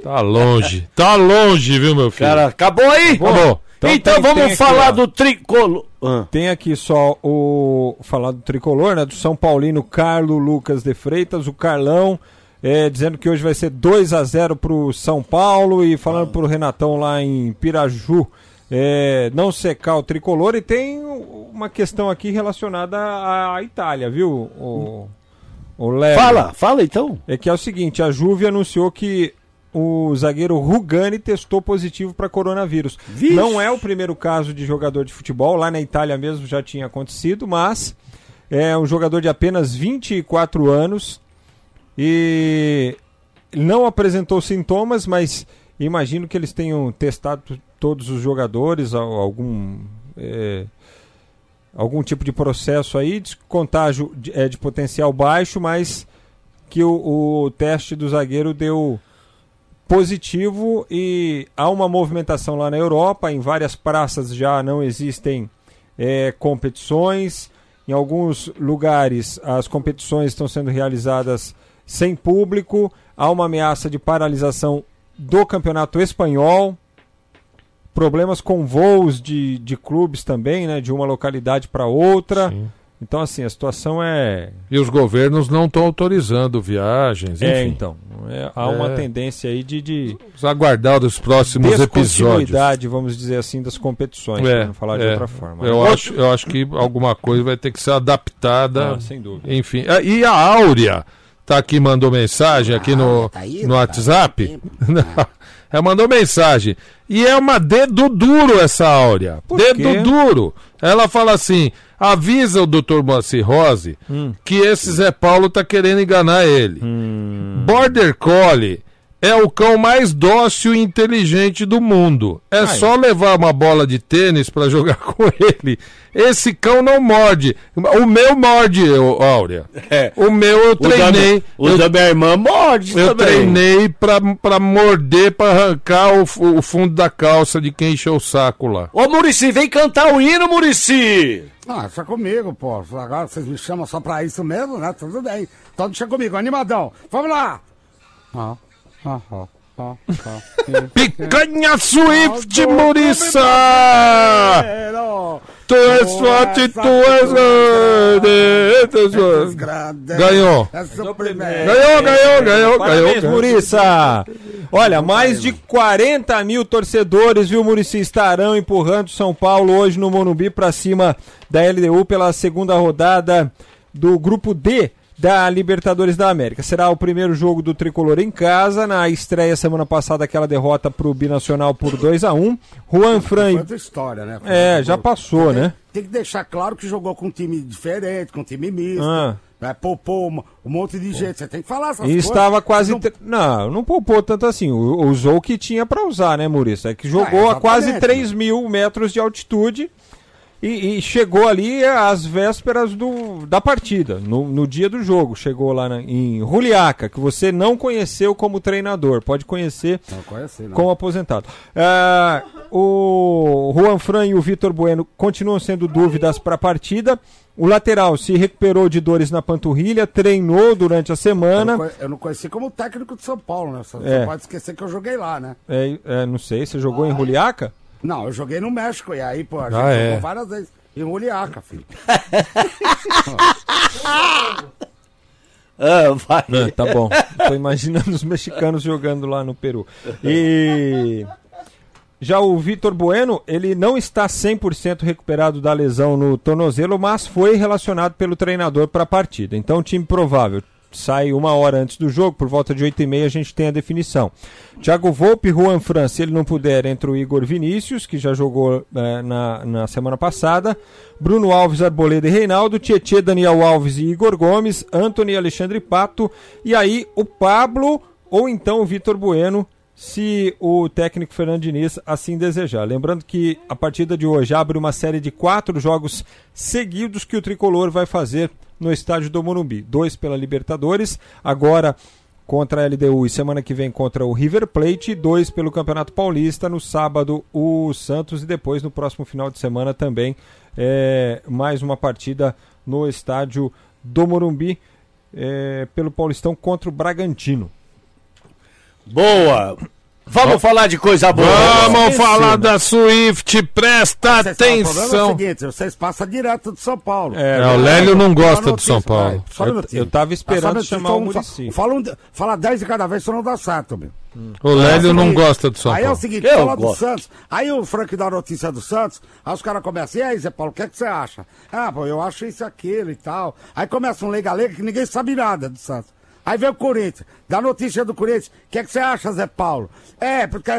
Tá longe. Tá longe, viu, meu filho? Cara, acabou aí? Acabou. Então, tem- vamos tem aqui, falar ó. do tricolor. Tem aqui só o. Falar do tricolor, né? Do São Paulino Carlo Lucas de Freitas, o Carlão, é, dizendo que hoje vai ser 2 a 0 pro São Paulo e falando pro Renatão lá em Piraju. É, não secar o tricolor e tem uma questão aqui relacionada à Itália, viu? O, o Léo. Fala, fala então. É que é o seguinte, a Juve anunciou que o zagueiro Rugani testou positivo para coronavírus. Não é o primeiro caso de jogador de futebol, lá na Itália mesmo já tinha acontecido, mas é um jogador de apenas 24 anos e não apresentou sintomas, mas imagino que eles tenham testado todos os jogadores, al- algum é, algum tipo de processo aí de contágio de, é, de potencial baixo, mas que o, o teste do zagueiro deu positivo e há uma movimentação lá na Europa, em várias praças já não existem é, competições, em alguns lugares as competições estão sendo realizadas sem público, há uma ameaça de paralisação do campeonato espanhol, problemas com voos de, de clubes também, né, de uma localidade para outra. Então, assim, a situação é. E os governos não estão autorizando viagens, enfim. É, então. é, há uma É. tendência aí de, de Vamos aguardar os próximos episódios. vamos dizer assim, das competições, para não falar de é. outra forma. Eu né? acho, eu acho que alguma coisa vai ter que ser adaptada. Ah, sem dúvida. Enfim. Ah, E a Áurea tá aqui, mandou mensagem aqui no, no WhatsApp. Ela mandou mensagem. E é uma dedo duro essa Áurea. dedo quê? duro. Ela fala assim: avisa o Dr. Moacir Rose Hum. que esse Zé Paulo tá querendo enganar ele. Border Collie é o cão mais dócil e inteligente do mundo. É Ai. só levar uma bola de tênis pra jogar com ele. Esse cão não morde. O meu morde, Áurea. O meu eu O da treinei. minha- o eu, da minha irmã morde Eu também. treinei pra, pra morder, pra arrancar o, o fundo da calça de quem encheu o saco lá. Ô, Murici, vem cantar o hino, Murici! Ah, deixa comigo, pô. Agora vocês me chamam só pra isso mesmo, né? Tudo bem. Então deixa comigo, animadão. Vamos lá! Ah, Picanha Swift, Muriça! Tu és forte, tu és grande. Ganhou. Ganhou, ganhou, ganhou, Parabéns, ganhou. Muriça! Olha, mais de 40 mil torcedores, viu, Murici, estarão empurrando São Paulo hoje no Morumbi para cima da LDU pela segunda rodada do Grupo D da Libertadores da América. Será o primeiro jogo do Tricolor em casa, na estreia semana passada aquela derrota pro Binacional por 2 a 1 Juan Fran... Outra história, né? É, já passou, né? Tem que deixar claro que jogou com um time diferente, com um time misto. Ah. Né? Poupou um, um monte de gente. Você tem que falar essas E coisas. estava quase. Não- tre- Não, não poupou tanto assim. Usou o que tinha para usar, né, Maurício? É que jogou Ah, a quase exatamente. 3 mil metros de altitude e, e chegou ali às vésperas do, da partida, no, no dia do jogo. Chegou lá na- em Juliaca, que você não conheceu como treinador, pode conhecer Não conheci, não. como aposentado. Ah, o Juan Fran e o Vitor Bueno continuam sendo dúvidas para a partida. O lateral se recuperou de dores na panturrilha, treinou durante a Eu semana. não, eu não conheci como técnico de São Paulo, né? Você É. pode esquecer que eu joguei lá, né? É, é, não sei, você jogou em Juliaca? Não, eu joguei no México e aí, pô, a gente Ah, é. jogou várias vezes. Em Juliaca, filho. Ah, vai. Não, tá bom. Tô imaginando os mexicanos jogando lá no Peru. E já o Vitor Bueno, ele não está 100% recuperado da lesão no tornozelo, mas foi relacionado pelo treinador para a partida. Então, time provável. Sai uma hora antes do jogo, por volta de 8 e meia a gente tem a definição. Thiago Volpe, Juan Fran, se ele não puder, entre o Igor Vinícius, que já jogou eh, na, na semana passada, Bruno Alves, Arboleda e Reinaldo, Tietê, Daniel Alves e Igor Gomes, Anthony Alexandre Pato, e aí o Pablo ou então o Vitor Bueno, se o técnico Fernando Diniz assim desejar. Lembrando que a partida de hoje abre uma série de quatro jogos seguidos que o Tricolor vai fazer no estádio do Morumbi. Dois pela Libertadores, agora contra a LDU e semana que vem contra o River Plate, dois pelo Campeonato Paulista, no sábado o Santos e depois no próximo final de semana também é, mais uma partida no estádio do Morumbi é, pelo Paulistão contra o Bragantino. Boa! Vamos falar de coisa boa. Vamos falar da Swift, presta Vocês falam, O problema é o atenção. seguinte, vocês passam direto de São Paulo. É, o Lélio não gosta do São Paulo. Só Eu- minutinho. eu tava esperando minutinho, chamar o um- Muricy. Fala, um, fala 10 de cada vez, senão não dá certo, meu. O Lélio É o não gosta do São Aí é o Paulo. seguinte, Eu fala do gosto. Santos. Aí o Frank dá a notícia do Santos, aí os caras começam, e aí, Zé Paulo, o que, é que você acha? Ah, pô, eu acho isso, aquilo e tal. Aí começa um lega-lega que ninguém sabe nada do Santos. Aí vem o Corinthians, dá notícia do Corinthians, o que, é que você acha, Zé Paulo? É, porque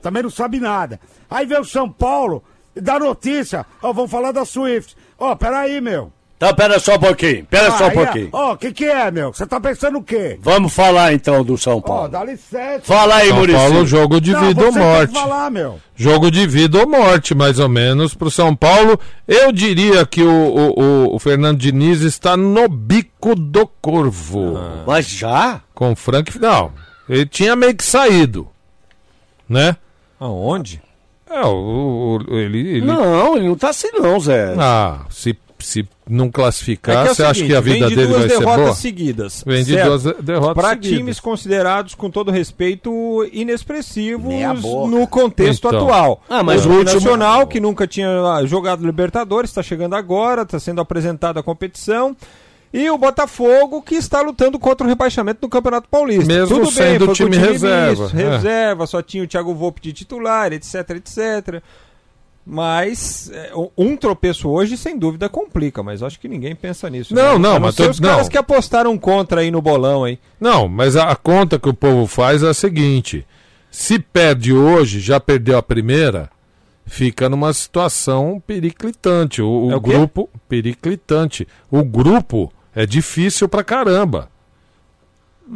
também não sabe nada. Aí vem o São Paulo, dá notícia, ó, vamos falar da Swift. Ó, peraí, meu. Então, pera só um pouquinho, pera só um Aí pouquinho. Ó, o que que é, meu? Você tá pensando o quê? Vamos falar então do São Ó, Paulo. dá licença. Fala aí, São Muricy. Paulo, jogo de Não, vida ou morte. falar, meu. Jogo de vida ou morte, mais ou menos, pro São Paulo. Eu diria que o, o, o- o Fernando Diniz está no bico do corvo. Mas já? Com o Frank. Não, ele tinha meio que saído. Né? Aonde? É, o, o- ele, ele- Não, ele não tá assim não, Zé. Ah, se, se não classificar, É é o você acha seguinte, que a vem vida de dele duas vai ser derrotas boa? seguidas. Vem de duas derrotas Pra seguidas. times considerados, com todo respeito, inexpressivos no contexto Então. atual. Ah, mas o o último- Nacional, que nunca tinha jogado Libertadores, está chegando agora, está sendo apresentada a competição. E o Botafogo, que está lutando contra o rebaixamento no Campeonato Paulista. Mesmo Tudo bem, sendo foi com time reserva, misto, é. reserva, só tinha o Thiago Volpe de titular, etc, etc. Mas é, um tropeço hoje, sem dúvida, complica, mas acho que ninguém pensa nisso. Não, né? não, mas tô- os caras não. que apostaram contra aí no bolão aí. Não, mas a, a conta que o povo faz é a seguinte: se perde hoje, já perdeu a primeira, fica numa situação periclitante. O, o É o quê? grupo. Periclitante. O grupo é difícil pra caramba.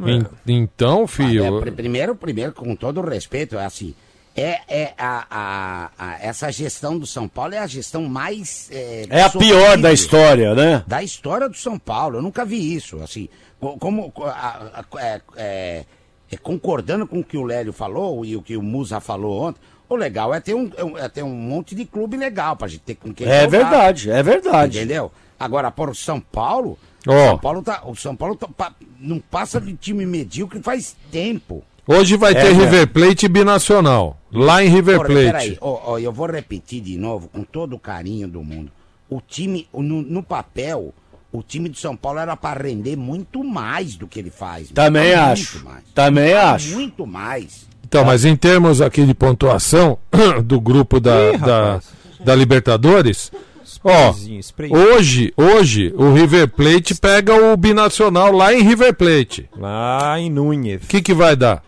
En- então, filho. É, pr- primeiro, primeiro, com todo o respeito, é assim. É, é a, a- a- essa gestão do São Paulo é a gestão mais. É, É a pior da história, né? Da história do São Paulo. Eu nunca vi isso. Assim, co- como. co- a- é, é, é, concordando com o que o Lélio falou e o que o Musa falou ontem, o legal é ter um, é é ter um monte de clube legal pra gente ter com quem É jogar. verdade, é verdade. Entendeu? Agora, por São Paulo. Ó. O São Paulo, tá, o São Paulo tá- não passa de time medíocre faz tempo. Hoje vai É, ter é. River Plate e Binacional. Lá em River Porra, Plate. Peraí, ó, ó, eu vou repetir de novo, com todo o carinho do mundo. O time, no, no papel, o time de São Paulo era para render muito mais do que ele faz. Também acho. mais. Também acho. Muito mais. Então, mas em termos aqui de pontuação do grupo da, Ih, da, da Libertadores, ó, hoje, hoje o River Plate pega o Binacional lá em River Plate. Lá em Núñez. O que, que vai dar?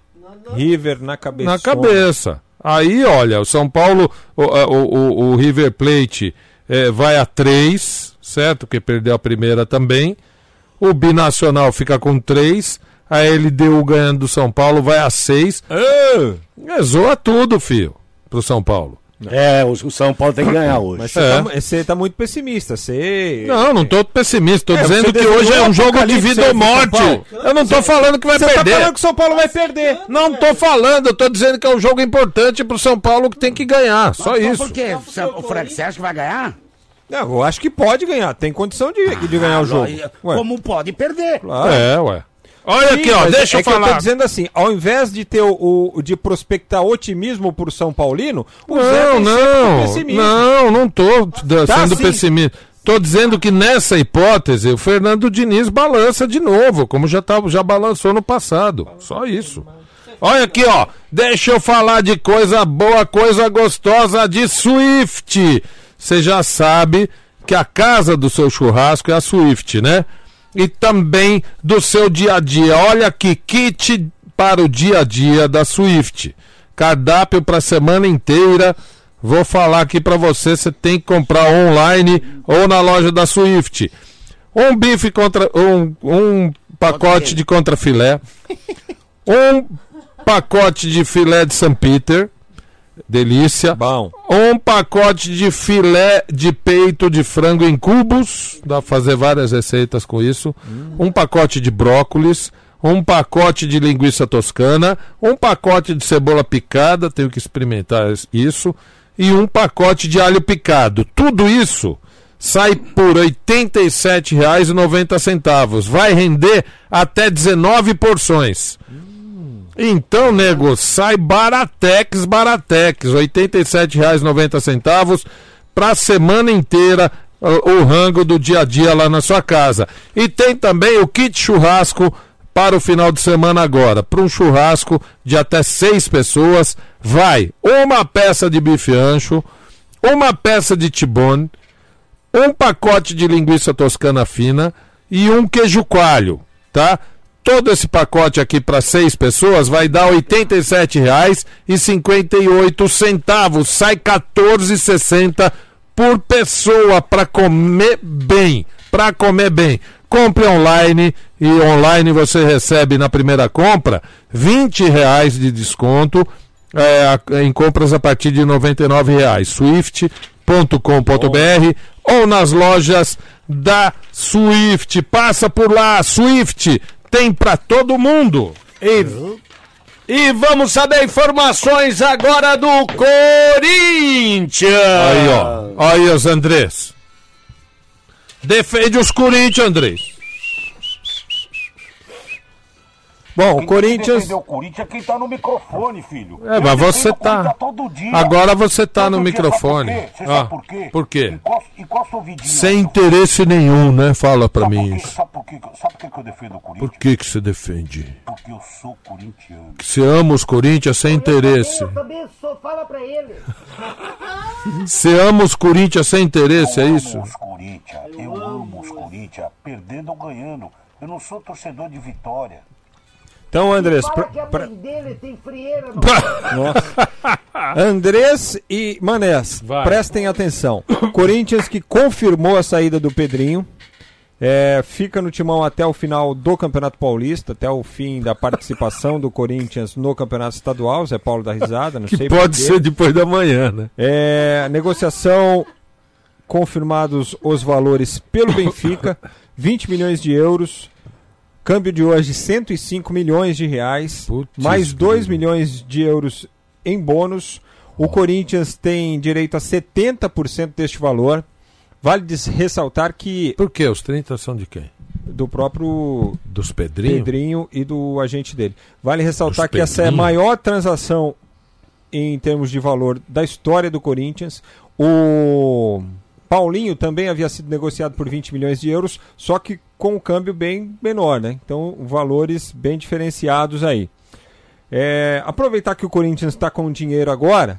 River na cabeça. Na cabeça. Aí, olha, o São Paulo, o, o, o- o River Plate eh, vai a 3, certo? Que perdeu a primeira também. O Binacional fica com 3. A LDU ganhando do São Paulo vai a 6. É, zoa tudo, filho, pro São Paulo. É, o o São Paulo tem que ganhar hoje. Mas você É. tá, você tá muito pessimista. Você. Não, não tô pessimista. Tô É, dizendo você que hoje é um jogo de vida ou morte. Eu não tô falando que vai Você perder. tá falando que o São Paulo vai perder. Não tô falando, eu tô dizendo que é um jogo importante pro São Paulo que tem que ganhar. Só Mas isso. Por quê? O Frank, você acha que vai ganhar? Não, eu acho que pode ganhar. Tem condição de, de ganhar o jogo. Ah, Ué. Como pode perder? Claro. É, ué. Olha Sim, aqui, ó, deixa é eu que eu falar. tô dizendo assim, ao invés de ter o, o- de prospectar otimismo pro São Paulino, o Zé Não, sempre não, não, não tô Tá, sendo sim. pessimista. Tô dizendo que nessa hipótese o Fernando Diniz balança de novo, como já, tava, já balançou no passado. Só isso. Olha aqui, ó. Deixa eu falar de coisa boa, coisa gostosa de Swift. Você já sabe que a casa do seu churrasco é a Swift, né? E também do seu dia a dia. Olha aqui, kit para o dia a dia da Swift. Cardápio para a semana inteira. Vou falar aqui para você, você tem que comprar online ou na loja da Swift. Um bife contra um, um pacote de contrafilé, um pacote de filé de São Peter, delícia. Bom. Um pacote de filé de peito de frango em cubos, dá pra fazer várias receitas com isso. Um pacote de brócolis, um pacote de linguiça toscana, um pacote de cebola picada, tenho que experimentar isso, e um pacote de alho picado. Tudo isso sai por R$ 87,90. Vai render até 19 porções. Então, nego, sai Baratex, Baratex, R$ 87,90 para a semana inteira o, o rango do dia a dia lá na sua casa. E tem também o kit churrasco para o final de semana agora. Para um churrasco de até seis pessoas, vai uma peça de bife ancho, uma peça de tibone, um pacote de linguiça toscana fina e um queijo coalho, tá? Todo esse pacote aqui para seis pessoas vai dar R$ 87,58. Sai R$ 14,60 por pessoa para comer bem. Para comer bem. Compre online e online você recebe na primeira compra 20 reais de desconto é, em compras a partir de 99 reais. Swift.com.br ou nas lojas da Swift. Passa por lá, Swift tem para todo mundo. E, e vamos saber informações agora do Corinthians. Aí, ó. Aí, os Andrés. Defende os Corinthians, Andrés. Bom, o Corinthians. Defender o Corinthians é quem tá no microfone, filho. É, Eu mas você tá. todo dia. Agora você tá Todo no dia, microfone. Sabe por quê? Você Ah, sabe por quê? por quê? Encosta, encosta o vidinho. Sem interesse nenhum, né? Fala pra mim isso. Sabe por quê? Sabe por quê que eu defendo o Corinthians? Por que que você defende? Porque eu sou corintiano. Que você ama os Corinthians sem interesse. Eu também sou, fala pra ele. Você ama os Corinthians sem interesse, é isso? Os Corinthians, eu amo os Corinthians, perdendo ou ganhando. Eu não sou torcedor de vitória. Então, Andrés. Pra- a pra- dele tem frieira no Nossa. Andrés e Manés, Vai. prestem atenção. Corinthians que confirmou a saída do Pedrinho. é, fica no timão até o final do Campeonato Paulista, até o fim da participação do Corinthians no Campeonato Estadual. Zé Paulo da Risada, não Que sei pode ser depois da manhã, né? É, negociação confirmados os valores pelo Benfica, 20 milhões de euros. Câmbio de hoje 105 milhões de reais, mais 2 milhões de euros em bônus. O Corinthians tem direito a 70% deste valor. Vale ressaltar que Por quê? Os 30 são de quem? do próprio Dos Pedrinho. Pedrinho e do agente dele. Vale ressaltar Dos que essa é a Pedrinho. maior transação em termos de valor da história do Corinthians. O Paulinho também havia sido negociado por 20 milhões de euros, só que com um câmbio bem menor, né? Então, valores bem diferenciados aí. É, aproveitar que o Corinthians está com dinheiro agora,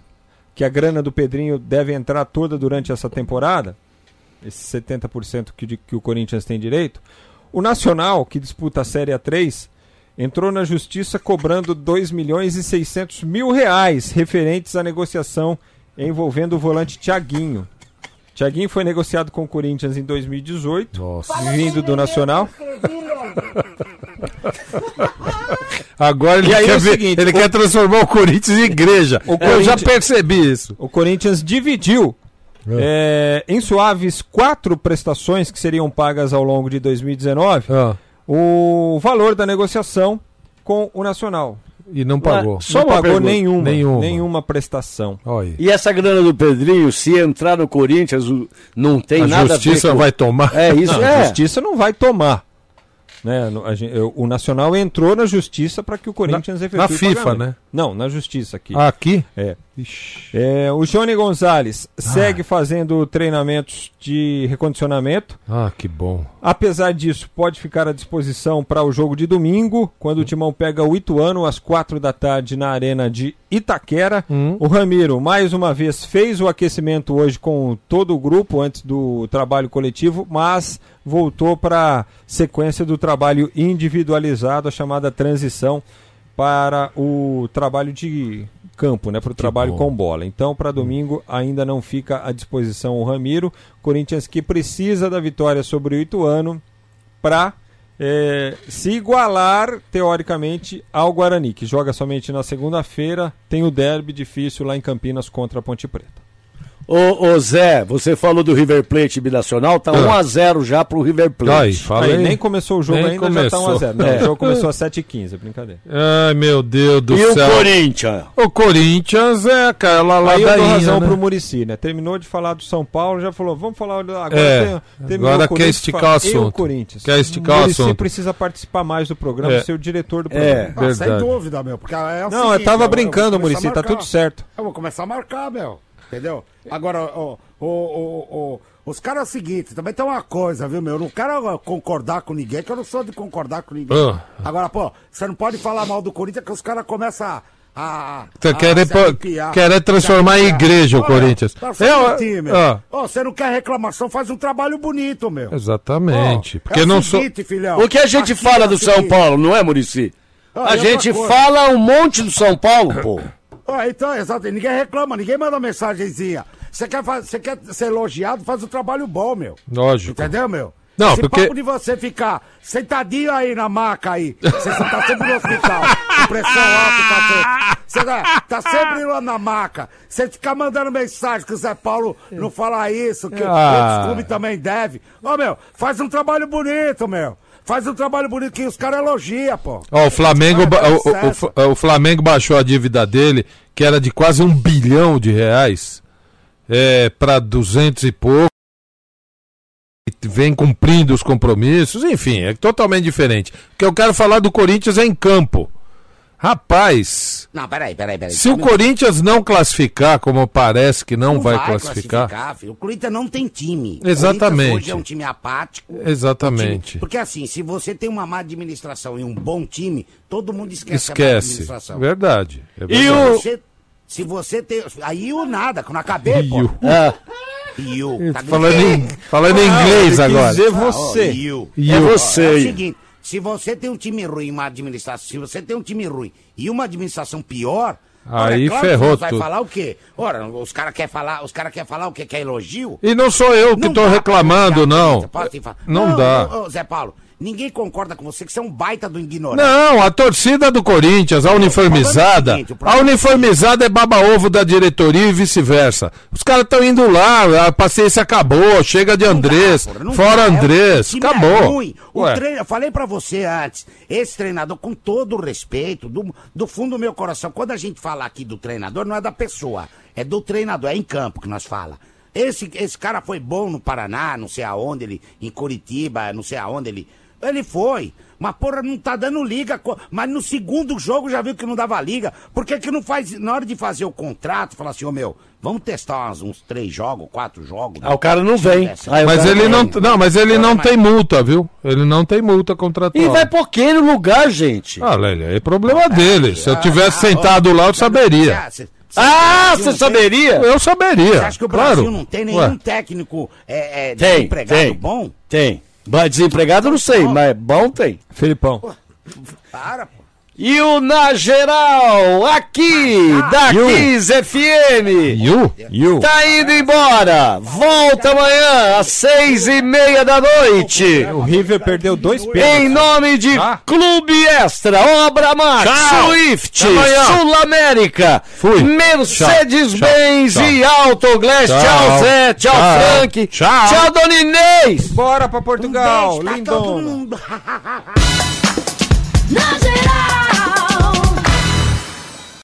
que a grana do Pedrinho deve entrar toda durante essa temporada, esse 70% que, que o Corinthians tem direito, o Nacional, que disputa a Série A3, entrou na justiça cobrando 2 milhões e 600 mil reais referentes à negociação envolvendo o volante Thiaguinho. Thiaguinho foi negociado com o Corinthians em 2018, vindo do Nacional. Agora ele, E aí quer, é o ver- seguinte, ele o- quer transformar o Corinthians em igreja. O Eu já Corinthians- percebi isso. O Corinthians dividiu é, em suaves quatro prestações que seriam pagas ao longo de 2019 Ah. o valor da negociação com o Nacional. E não pagou. Só não pagou pergunta. nenhuma, Nenhuma. nenhuma prestação. Olha. E essa grana do Pedrinho, se entrar no Corinthians, não tem A nada justiça a ver com... vai tomar. É isso, Não, é. A justiça não vai tomar. Né? O Nacional entrou na justiça para que o Corinthians Na- efetue na FIFA, pagamento. né? Não, na justiça aqui. Ah, aqui? É. É, o Johnny Gonzalez segue fazendo treinamentos de recondicionamento. Ah, que bom. Apesar disso, pode ficar à disposição para o jogo de domingo, quando o Timão pega o Ituano às quatro da tarde na arena de Itaquera. O Ramiro, mais uma vez, fez o aquecimento hoje com todo o grupo antes do trabalho coletivo, mas voltou para a sequência do trabalho individualizado, a chamada transição para o trabalho de campo, né, para o trabalho bom. com bola. Então, para domingo ainda não fica à disposição o Ramiro. Corinthians que precisa da vitória sobre o Ituano para se igualar teoricamente ao Guarani, que joga somente na segunda-feira. Tem o derby difícil lá em Campinas contra a Ponte Preta. Ô, ô Zé, você falou do River Plate binacional, tá Ah. 1x0 já pro River Plate. Aí, fala Aí, nem começou o jogo Nem ainda, começou. já tá 1x0. Não, É. o jogo começou às 7h15, é brincadeira. Ai, meu Deus do E o céu. Corinthians? O Corinthians é aquela Aí eu dou razão né? pro Murici, né? Terminou de falar do São Paulo, já falou, vamos falar agora. É, tem- terminou agora o quer esticar fala, o "E assunto. Corinthians. Quer esticar o Muricy assunto. precisa participar mais do programa, É. ser o diretor do É. programa. Ah, sem dúvida, meu. Porque é o Não, eu tava brincando, a tá tudo certo. Eu vou começar a marcar, meu. Entendeu? Agora, ó, ó, ó, ó, os caras é o seguinte, também tem uma coisa, viu, meu? Eu não quero concordar com ninguém, que eu não sou de concordar com ninguém. Ah. Agora, pô, você não pode falar mal do Corinthians que os caras começam a. a a querer arrepiar, querer transformar se em arrepiar. igreja o Olha, Corinthians. tá Eu- um time, ah. Ô, você não quer reclamação, faz um trabalho bonito, meu. Exatamente. Ó, Porque é não sou. seguinte, filhão, O que a gente fala é do São seguinte. Paulo, não é, Murici? Ah, A gente coisa. fala um monte do São Paulo, pô. Ah, então, exato. Ninguém reclama, ninguém manda mensagenzinha. Você quer, você quer ser elogiado, faz um trabalho bom, meu. Lógico. Entendeu, meu? Não, Esse porque- papo de você ficar sentadinho aí na maca aí. Você tá sempre no hospital. com pressão alta, cacete. Você tá, tá sempre lá na maca. Você ficar mandando mensagem que o Zé Paulo não fala isso, que Ah. outros clubes também devem. Ô, meu, faz um trabalho bonito, meu. Faz um trabalho bonito que os caras elogiam, pô. Ó, o Flamengo, o- o, o, Flamengo baixou a dívida dele, que era de quase um bilhão de reais, é, para 200 e pouco. E Vem cumprindo os compromissos, enfim, é totalmente diferente. O que eu quero falar do Corinthians é em campo. Rapaz, Não, peraí, peraí, peraí. se o Corinthians não classificar, como parece que não, Não vai, classificar, filho. O Corinthians não tem time. Exatamente. O Corinthians hoje é um time apático. Exatamente. Um time- Porque assim, se você tem uma má administração e um bom time, todo mundo esquece, a má esquece. administração. Verdade. é E verdade. o... Você, se você tem... Aí o nada, quando acabei, pô. You. Tá Falando em, falando em Ah, inglês agora. dizer você. you. You. É você. É o seguinte, se você tem um time ruim e uma administração, se você tem um time ruim e uma administração pior, Aí é claro ferrou que você vai tudo. falar o quê? Ora, os caras querem falar, os cara quer falar o quê? Quer elogio? E não sou eu que Não pra reclamando, não. Falar. Não dá. ô, Zé Paulo, ninguém concorda com você que você é um baita do ignorante. Não, a torcida do Corinthians, a uniformizada, o seguinte, a problema- uniformizada é baba-ovo da diretoria e vice-versa. Os caras estão indo lá, a paciência acabou, chega de Andrés, não fora dá, é- Andrés, É acabou. ruim. O treino, eu falei pra você antes, esse treinador, com todo o respeito, do, do fundo do meu coração, quando a gente fala aqui do treinador, não é da pessoa, é do treinador, é em campo que nós fala. Esse, esse cara foi bom no Paraná, não sei aonde, ele, em Curitiba, não sei aonde ele Ele foi. Mas, porra, não tá dando liga. Mas no segundo jogo já viu que não dava liga. Por que que não faz, na hora de fazer o contrato, fala assim, ô meu, vamos testar umas- uns três jogos, quatro jogos. Ah, o cara não vem. Aí Mas cara ele não, vem. não, mas ele não tem multa, viu? Ele não tem multa contratual. E vai por quê no lugar, gente? Ah, Lélia, é problema dele. Se eu tivesse sentado lá, eu saberia. Ah, você saberia? Eu saberia. Você acha que o claro. Brasil não tem nenhum Ué. técnico é, é, Tem, desempregado tem. bom? Tem. Mas Desempregado eu não sei, mas bom tem. Felipão. Para, pô. E o Na Geral, aqui, da You. 15 FM. You? You. Tá indo embora. Volta amanhã às seis e meia da noite. O River perdeu dois Em pênaltis. nome de Clube Extra, Obra Max, Tchau. Swift. Sul América, Fui. Mercedes-Benz e Autoglass. Tchau, Tchau. Zé. Tchau, Tchau. Frank. Tchau. Tchau, Dona Inês. Bora pra Portugal, todo lindona.